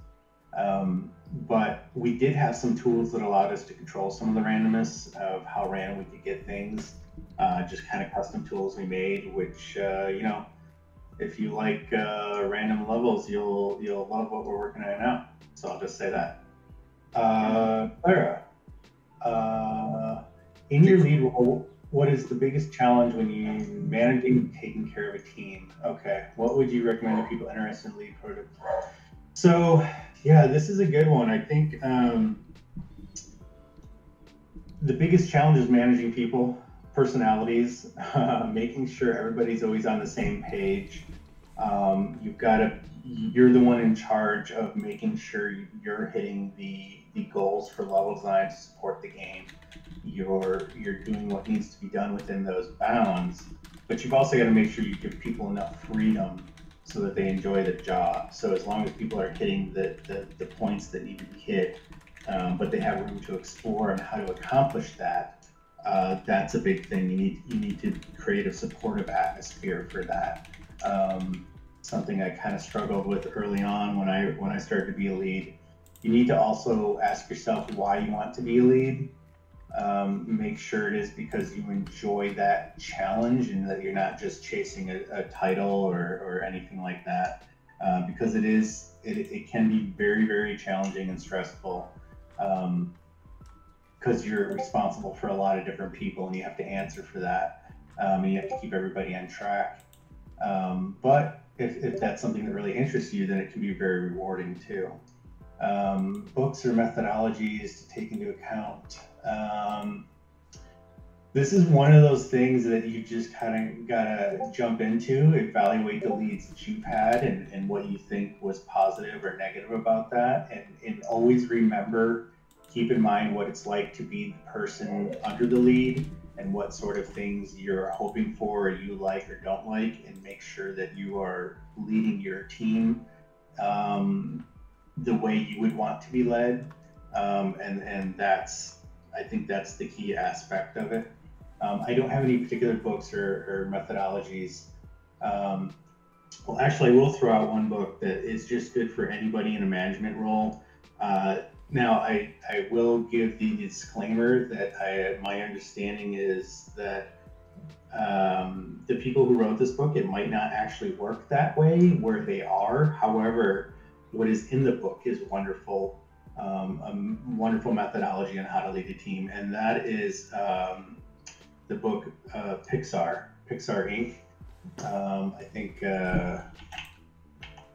Um, but we did have some tools that allowed us to control some of the randomness of how random we could get things. Uh, just kind of custom tools we made, which uh, you know, if you like uh, random levels, you'll you'll love what we're working on now. So I'll just say that. Uh, Clara, uh, in your lead role, what is the biggest challenge when you managing taking care of a team? Okay, what would you recommend to people interested in lead product? So yeah, this is a good one. I think um, the biggest challenge is managing people, personalities, uh, making sure everybody's always on the same page. Um, you've got to, you're the one in charge of making sure you're hitting the, the goals for level design to support the game. You're, you're doing what needs to be done within those bounds, but you've also got to make sure you give people enough freedom so that they enjoy the job. So as long as people are hitting the, the, the points that need to be hit, um, but they have room to explore and how to accomplish that, uh, that's a big thing. You need you need to create a supportive atmosphere for that. Um, something I kind of struggled with early on when I when I started to be a lead. You need to also ask yourself why you want to be a lead um, make sure it is because you enjoy that challenge and that you're not just chasing a, a title or, or anything like that. Uh, because it is, it, it can be very, very challenging and stressful. because um, you're responsible for a lot of different people and you have to answer for that. Um, and you have to keep everybody on track. Um, but if, if that's something that really interests you, then it can be very rewarding too. Um, books or methodologies to take into account. Um, this is one of those things that you just kind of gotta jump into, evaluate the leads that you've had and, and what you think was positive or negative about that. And, and always remember, keep in mind what it's like to be the person under the lead and what sort of things you're hoping for or you like or don't like, and make sure that you are leading your team um, the way you would want to be led. Um, and, and that's, I think that's the key aspect of it. Um, I don't have any particular books or, or methodologies. Um, well, actually, I will throw out one book that is just good for anybody in a management role. Uh, now, I, I will give the disclaimer that I, my understanding is that um, the people who wrote this book, it might not actually work that way where they are. However, what is in the book is wonderful, um, a wonderful methodology on how to lead a team, and that is um, the book uh, Pixar, Pixar Inc. Um, I think, uh,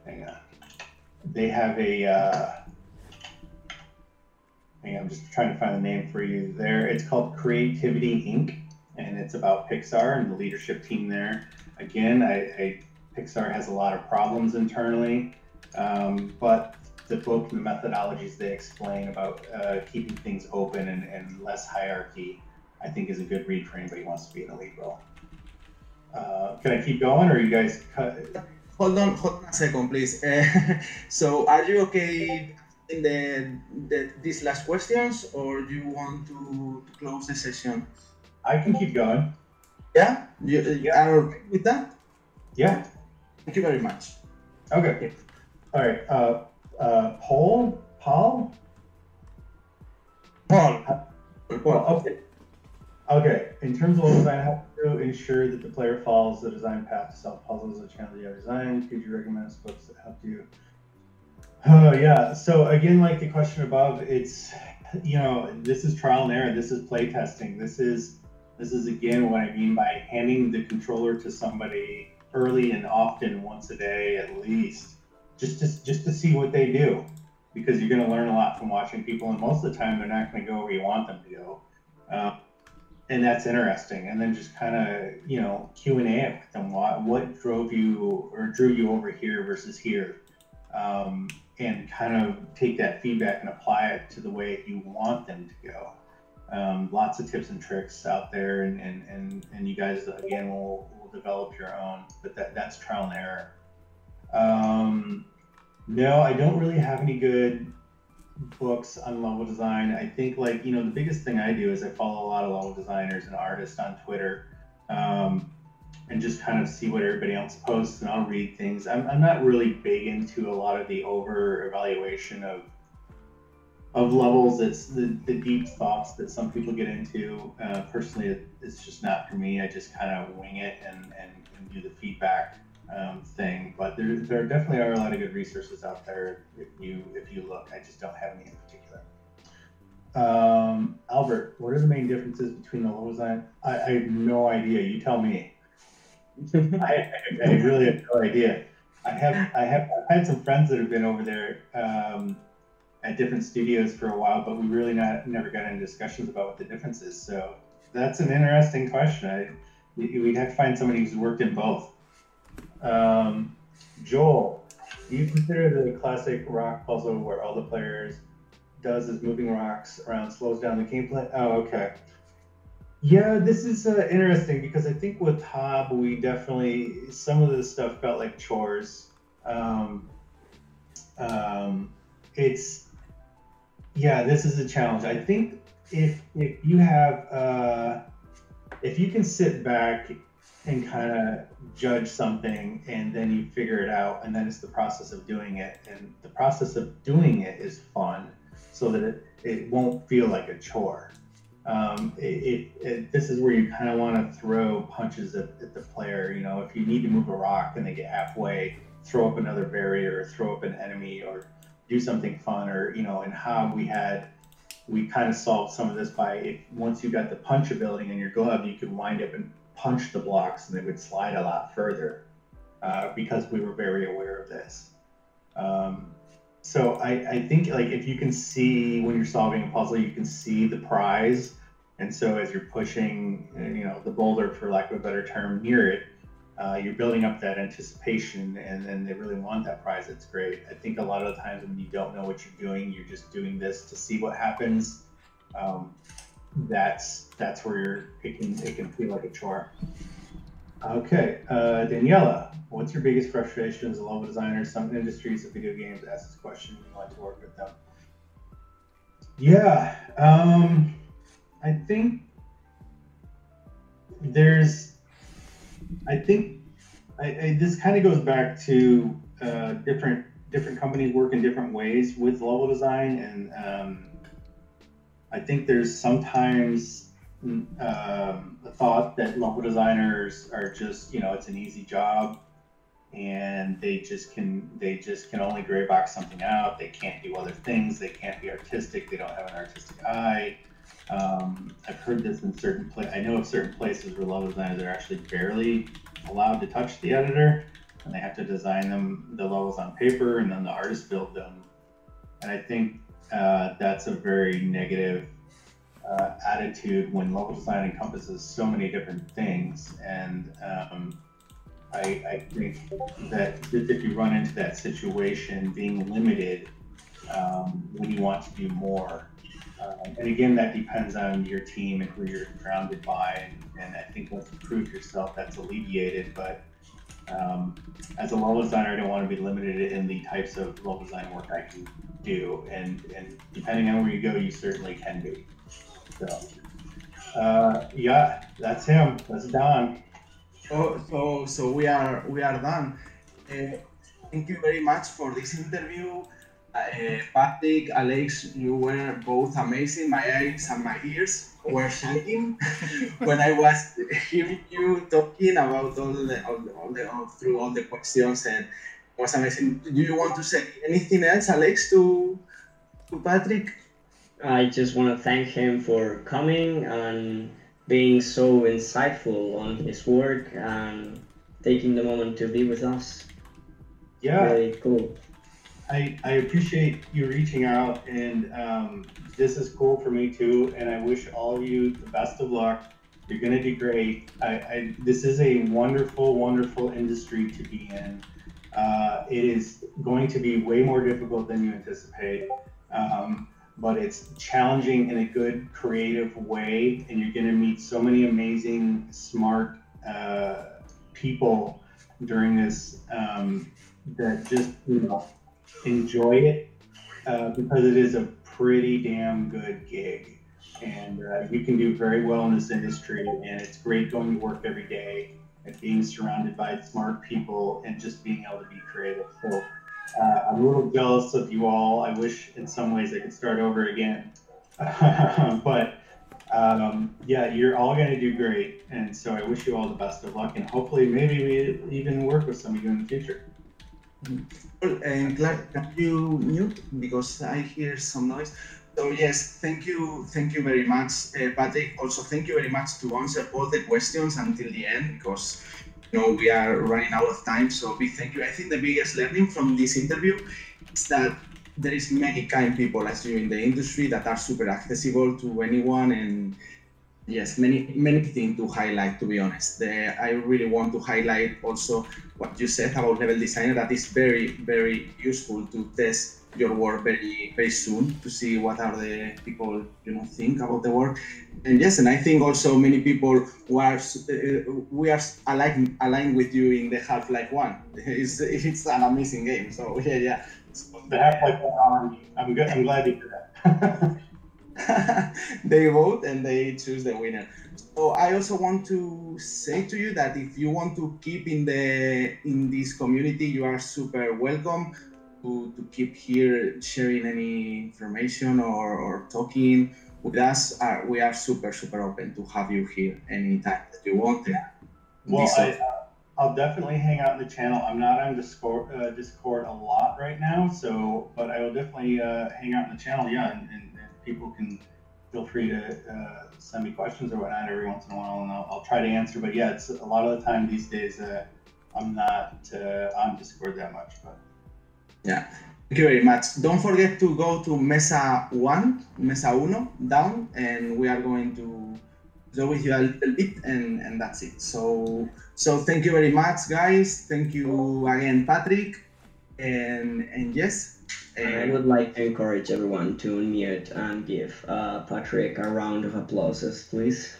hang on, they have a. Uh, hang on, I'm just trying to find the name for you there. It's called Creativity Inc. and it's about Pixar and the leadership team there. Again, I, I Pixar has a lot of problems internally, um, but the book the methodologies they explain about uh, keeping things open and, and less hierarchy I think is a good read for anybody who wants to be in a lead role. Uh, can I keep going, or you guys cut? Hold on, hold on a second, please. Uh, so, are you okay in the, the these last questions, or do you want to, to close the session? I can keep going. Yeah, you, you Yeah. are okay with that? Yeah. Thank you very much. Okay. All right. Uh, uh, Paul. Paul. Paul. Well, okay. Okay. In terms of level design, how to ensure that the player follows the design path to solve puzzles that challenge you have designed? Could you recommend us books that help you? Oh yeah. So again, like the question above, it's you know this is trial and error. This is play testing. This is this is again what I mean by handing the controller to somebody early and often, once a day at least, just to just to see what they do, because you're going to learn a lot from watching people, and most of the time they're not going to go where you want them to go. Um, and that's interesting. And then just kind of you know Q and A with them. What what drove you or drew you over here versus here, um, and kind of take that feedback and apply it to the way you want them to go. Um, lots of tips and tricks out there, and and and, and you guys again will will develop your own. But that that's trial and error. Um, no, I don't really have any good books on level design. I think like you know the biggest thing I do is I follow a lot of level designers and artists on Twitter, um, and just kind of see what everybody else posts, and I'll read things. I'm, I'm not really big into a lot of the over evaluation of of levels. It's the, the deep thoughts that some people get into. Uh, personally, it, it's just not for me. I just kind of wing it and, and, and do the feedback um, thing. But there, there definitely are a lot of good resources out there if you if you look. I just don't have any in particular. Um, Albert, what are the main differences between the level? I, I have no idea. You tell me. I, I, I really have no idea. I have I have I've had some friends that have been over there um, at different studios for a while, but we really not never got into discussions about what the difference is. So that's an interesting question. I, we- we'd have to find somebody who's worked in both. Um, Joel, do you consider the classic rock puzzle where all the players does is moving rocks around slows down the gameplay? Oh, okay. Yeah, this is uh, interesting because I think with Hob, we definitely some of the stuff felt like chores. Um, um, it's yeah, this is a challenge. I think if if you have uh, if you can sit back and kind of judge something and then you figure it out and then it's the process of doing it. And the process of doing it is fun so that it, it won't feel like a chore. Um, it, it, it- this is where you kind of want to throw punches at, at the player you know if you need to move a rock and they get halfway throw up another barrier or throw up an enemy or do something fun or you know in hob we had we kind of solved some of this by if, once you got the punch ability in your glove, you could wind up and punch the blocks and they would slide a lot further uh, because we were very aware of this. Um, so I, I think like if you can see when you're solving a puzzle, you can see the prize. And so as you're pushing, you know, the boulder, for lack of a better term, near it, uh, you're building up that anticipation and then they really want that prize it's great i think a lot of the times when you don't know what you're doing you're just doing this to see what happens um, that's that's where you're it can it can feel like a chore. Okay uh, daniela what's your biggest frustration as a level designer some industries of video games ask this question you want to work with them. Yeah um, i think there's I think I, I, this kind of goes back to uh, different different companies work in different ways with level design, and um, I think there's sometimes um, a thought that level designers are just you know it's an easy job and they just can they just can only gray box something out they can't do other things they can't be artistic they don't have an artistic eye um, I've heard this in certain places. I know of certain places where level designers are actually barely allowed to touch the editor, and they have to design them the levels on paper, and then the artist build them. And I think uh, that's a very negative uh, attitude when level design encompasses so many different things. And um, I, I, think that if you run into that situation, being limited um, when you want to do more um, and again, that depends on your team and who you're surrounded by. And, and I think once you prove yourself, that's alleviated. But um, as a level designer, I don't want to be limited in the types of level design work I can do. And, and depending on where you go, you certainly can be. So, uh, yeah, that's him. That's Don. So, so, so we are we are done. Uh, thank you very much for this interview. Uh, Patrick, Alex, you were both amazing. My eyes and my ears were shining when I was hearing you talking about all the, all the, all the all, through all the questions and it was amazing. Do you want to say anything else, Alex, to to Patrick? I just want to thank him for coming and being so insightful on his work and taking the moment to be with us. Yeah. Really cool. I, I appreciate you reaching out, and um, this is cool for me too. And I wish all of you the best of luck. You're going to do great. I, I, this is a wonderful, wonderful industry to be in. Uh, it is going to be way more difficult than you anticipate, um, but it's challenging in a good, creative way. And you're going to meet so many amazing, smart uh, people during this um, that just, you know, enjoy it uh, because it is a pretty damn good gig. And uh, you can do very well in this industry, and it's great going to work every day and being surrounded by smart people and just being able to be creative. So uh, I'm a little jealous of you all. I wish in some ways I could start over again. but um, yeah, you're all going to do great. And so I wish you all the best of luck, and hopefully, maybe we even work with some of you in the future. And Clark, can you mute because I hear some noise? So yes, thank you, thank you very much, uh, Patrick. Also, thank you very much to answer all the questions until the end because you know we are running out of time. So big thank you. I think the biggest learning from this interview is that there is many kind people as you in the industry that are super accessible to anyone and Yes, many many things to highlight. To be honest, the, I really want to highlight also what you said about level designer. That is very very useful to test your work very very soon to see what are the people you know think about the work. And yes, and I think also many people who are uh, we are aligned aligned with you in the Half Life One. It's it's an amazing game. So yeah yeah. The Half Life One, I'm good. I'm glad you did that. they vote and they choose the winner. So I also want to say to you that if you want to keep in the in this community, you are super welcome to, to keep here sharing any information or, or talking with us. Uh, we are super super open to have you here anytime that you want. Well, I, I'll definitely hang out in the channel. I'm not on Discord, uh, Discord a lot right now, so but I will definitely uh, hang out in the channel. Yeah, and, and people can feel free to uh, send me questions or whatnot every once in a while, and I'll, I'll try to answer. But yeah, it's a lot of the time these days. Uh, I'm not uh, on Discord that much, but Yeah. Thank you very much. Don't forget to go to Mesa 1, Mesa Uno down, and we are going to go with you a little bit, and, and that's it. So, so thank you very much, guys. Thank you again, Patrick. And, and yes. And I would like to encourage everyone to unmute and give uh, Patrick a round of applauses, please.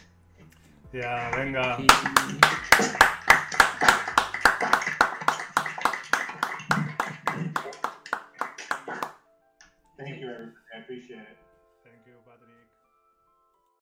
Yeah, venga.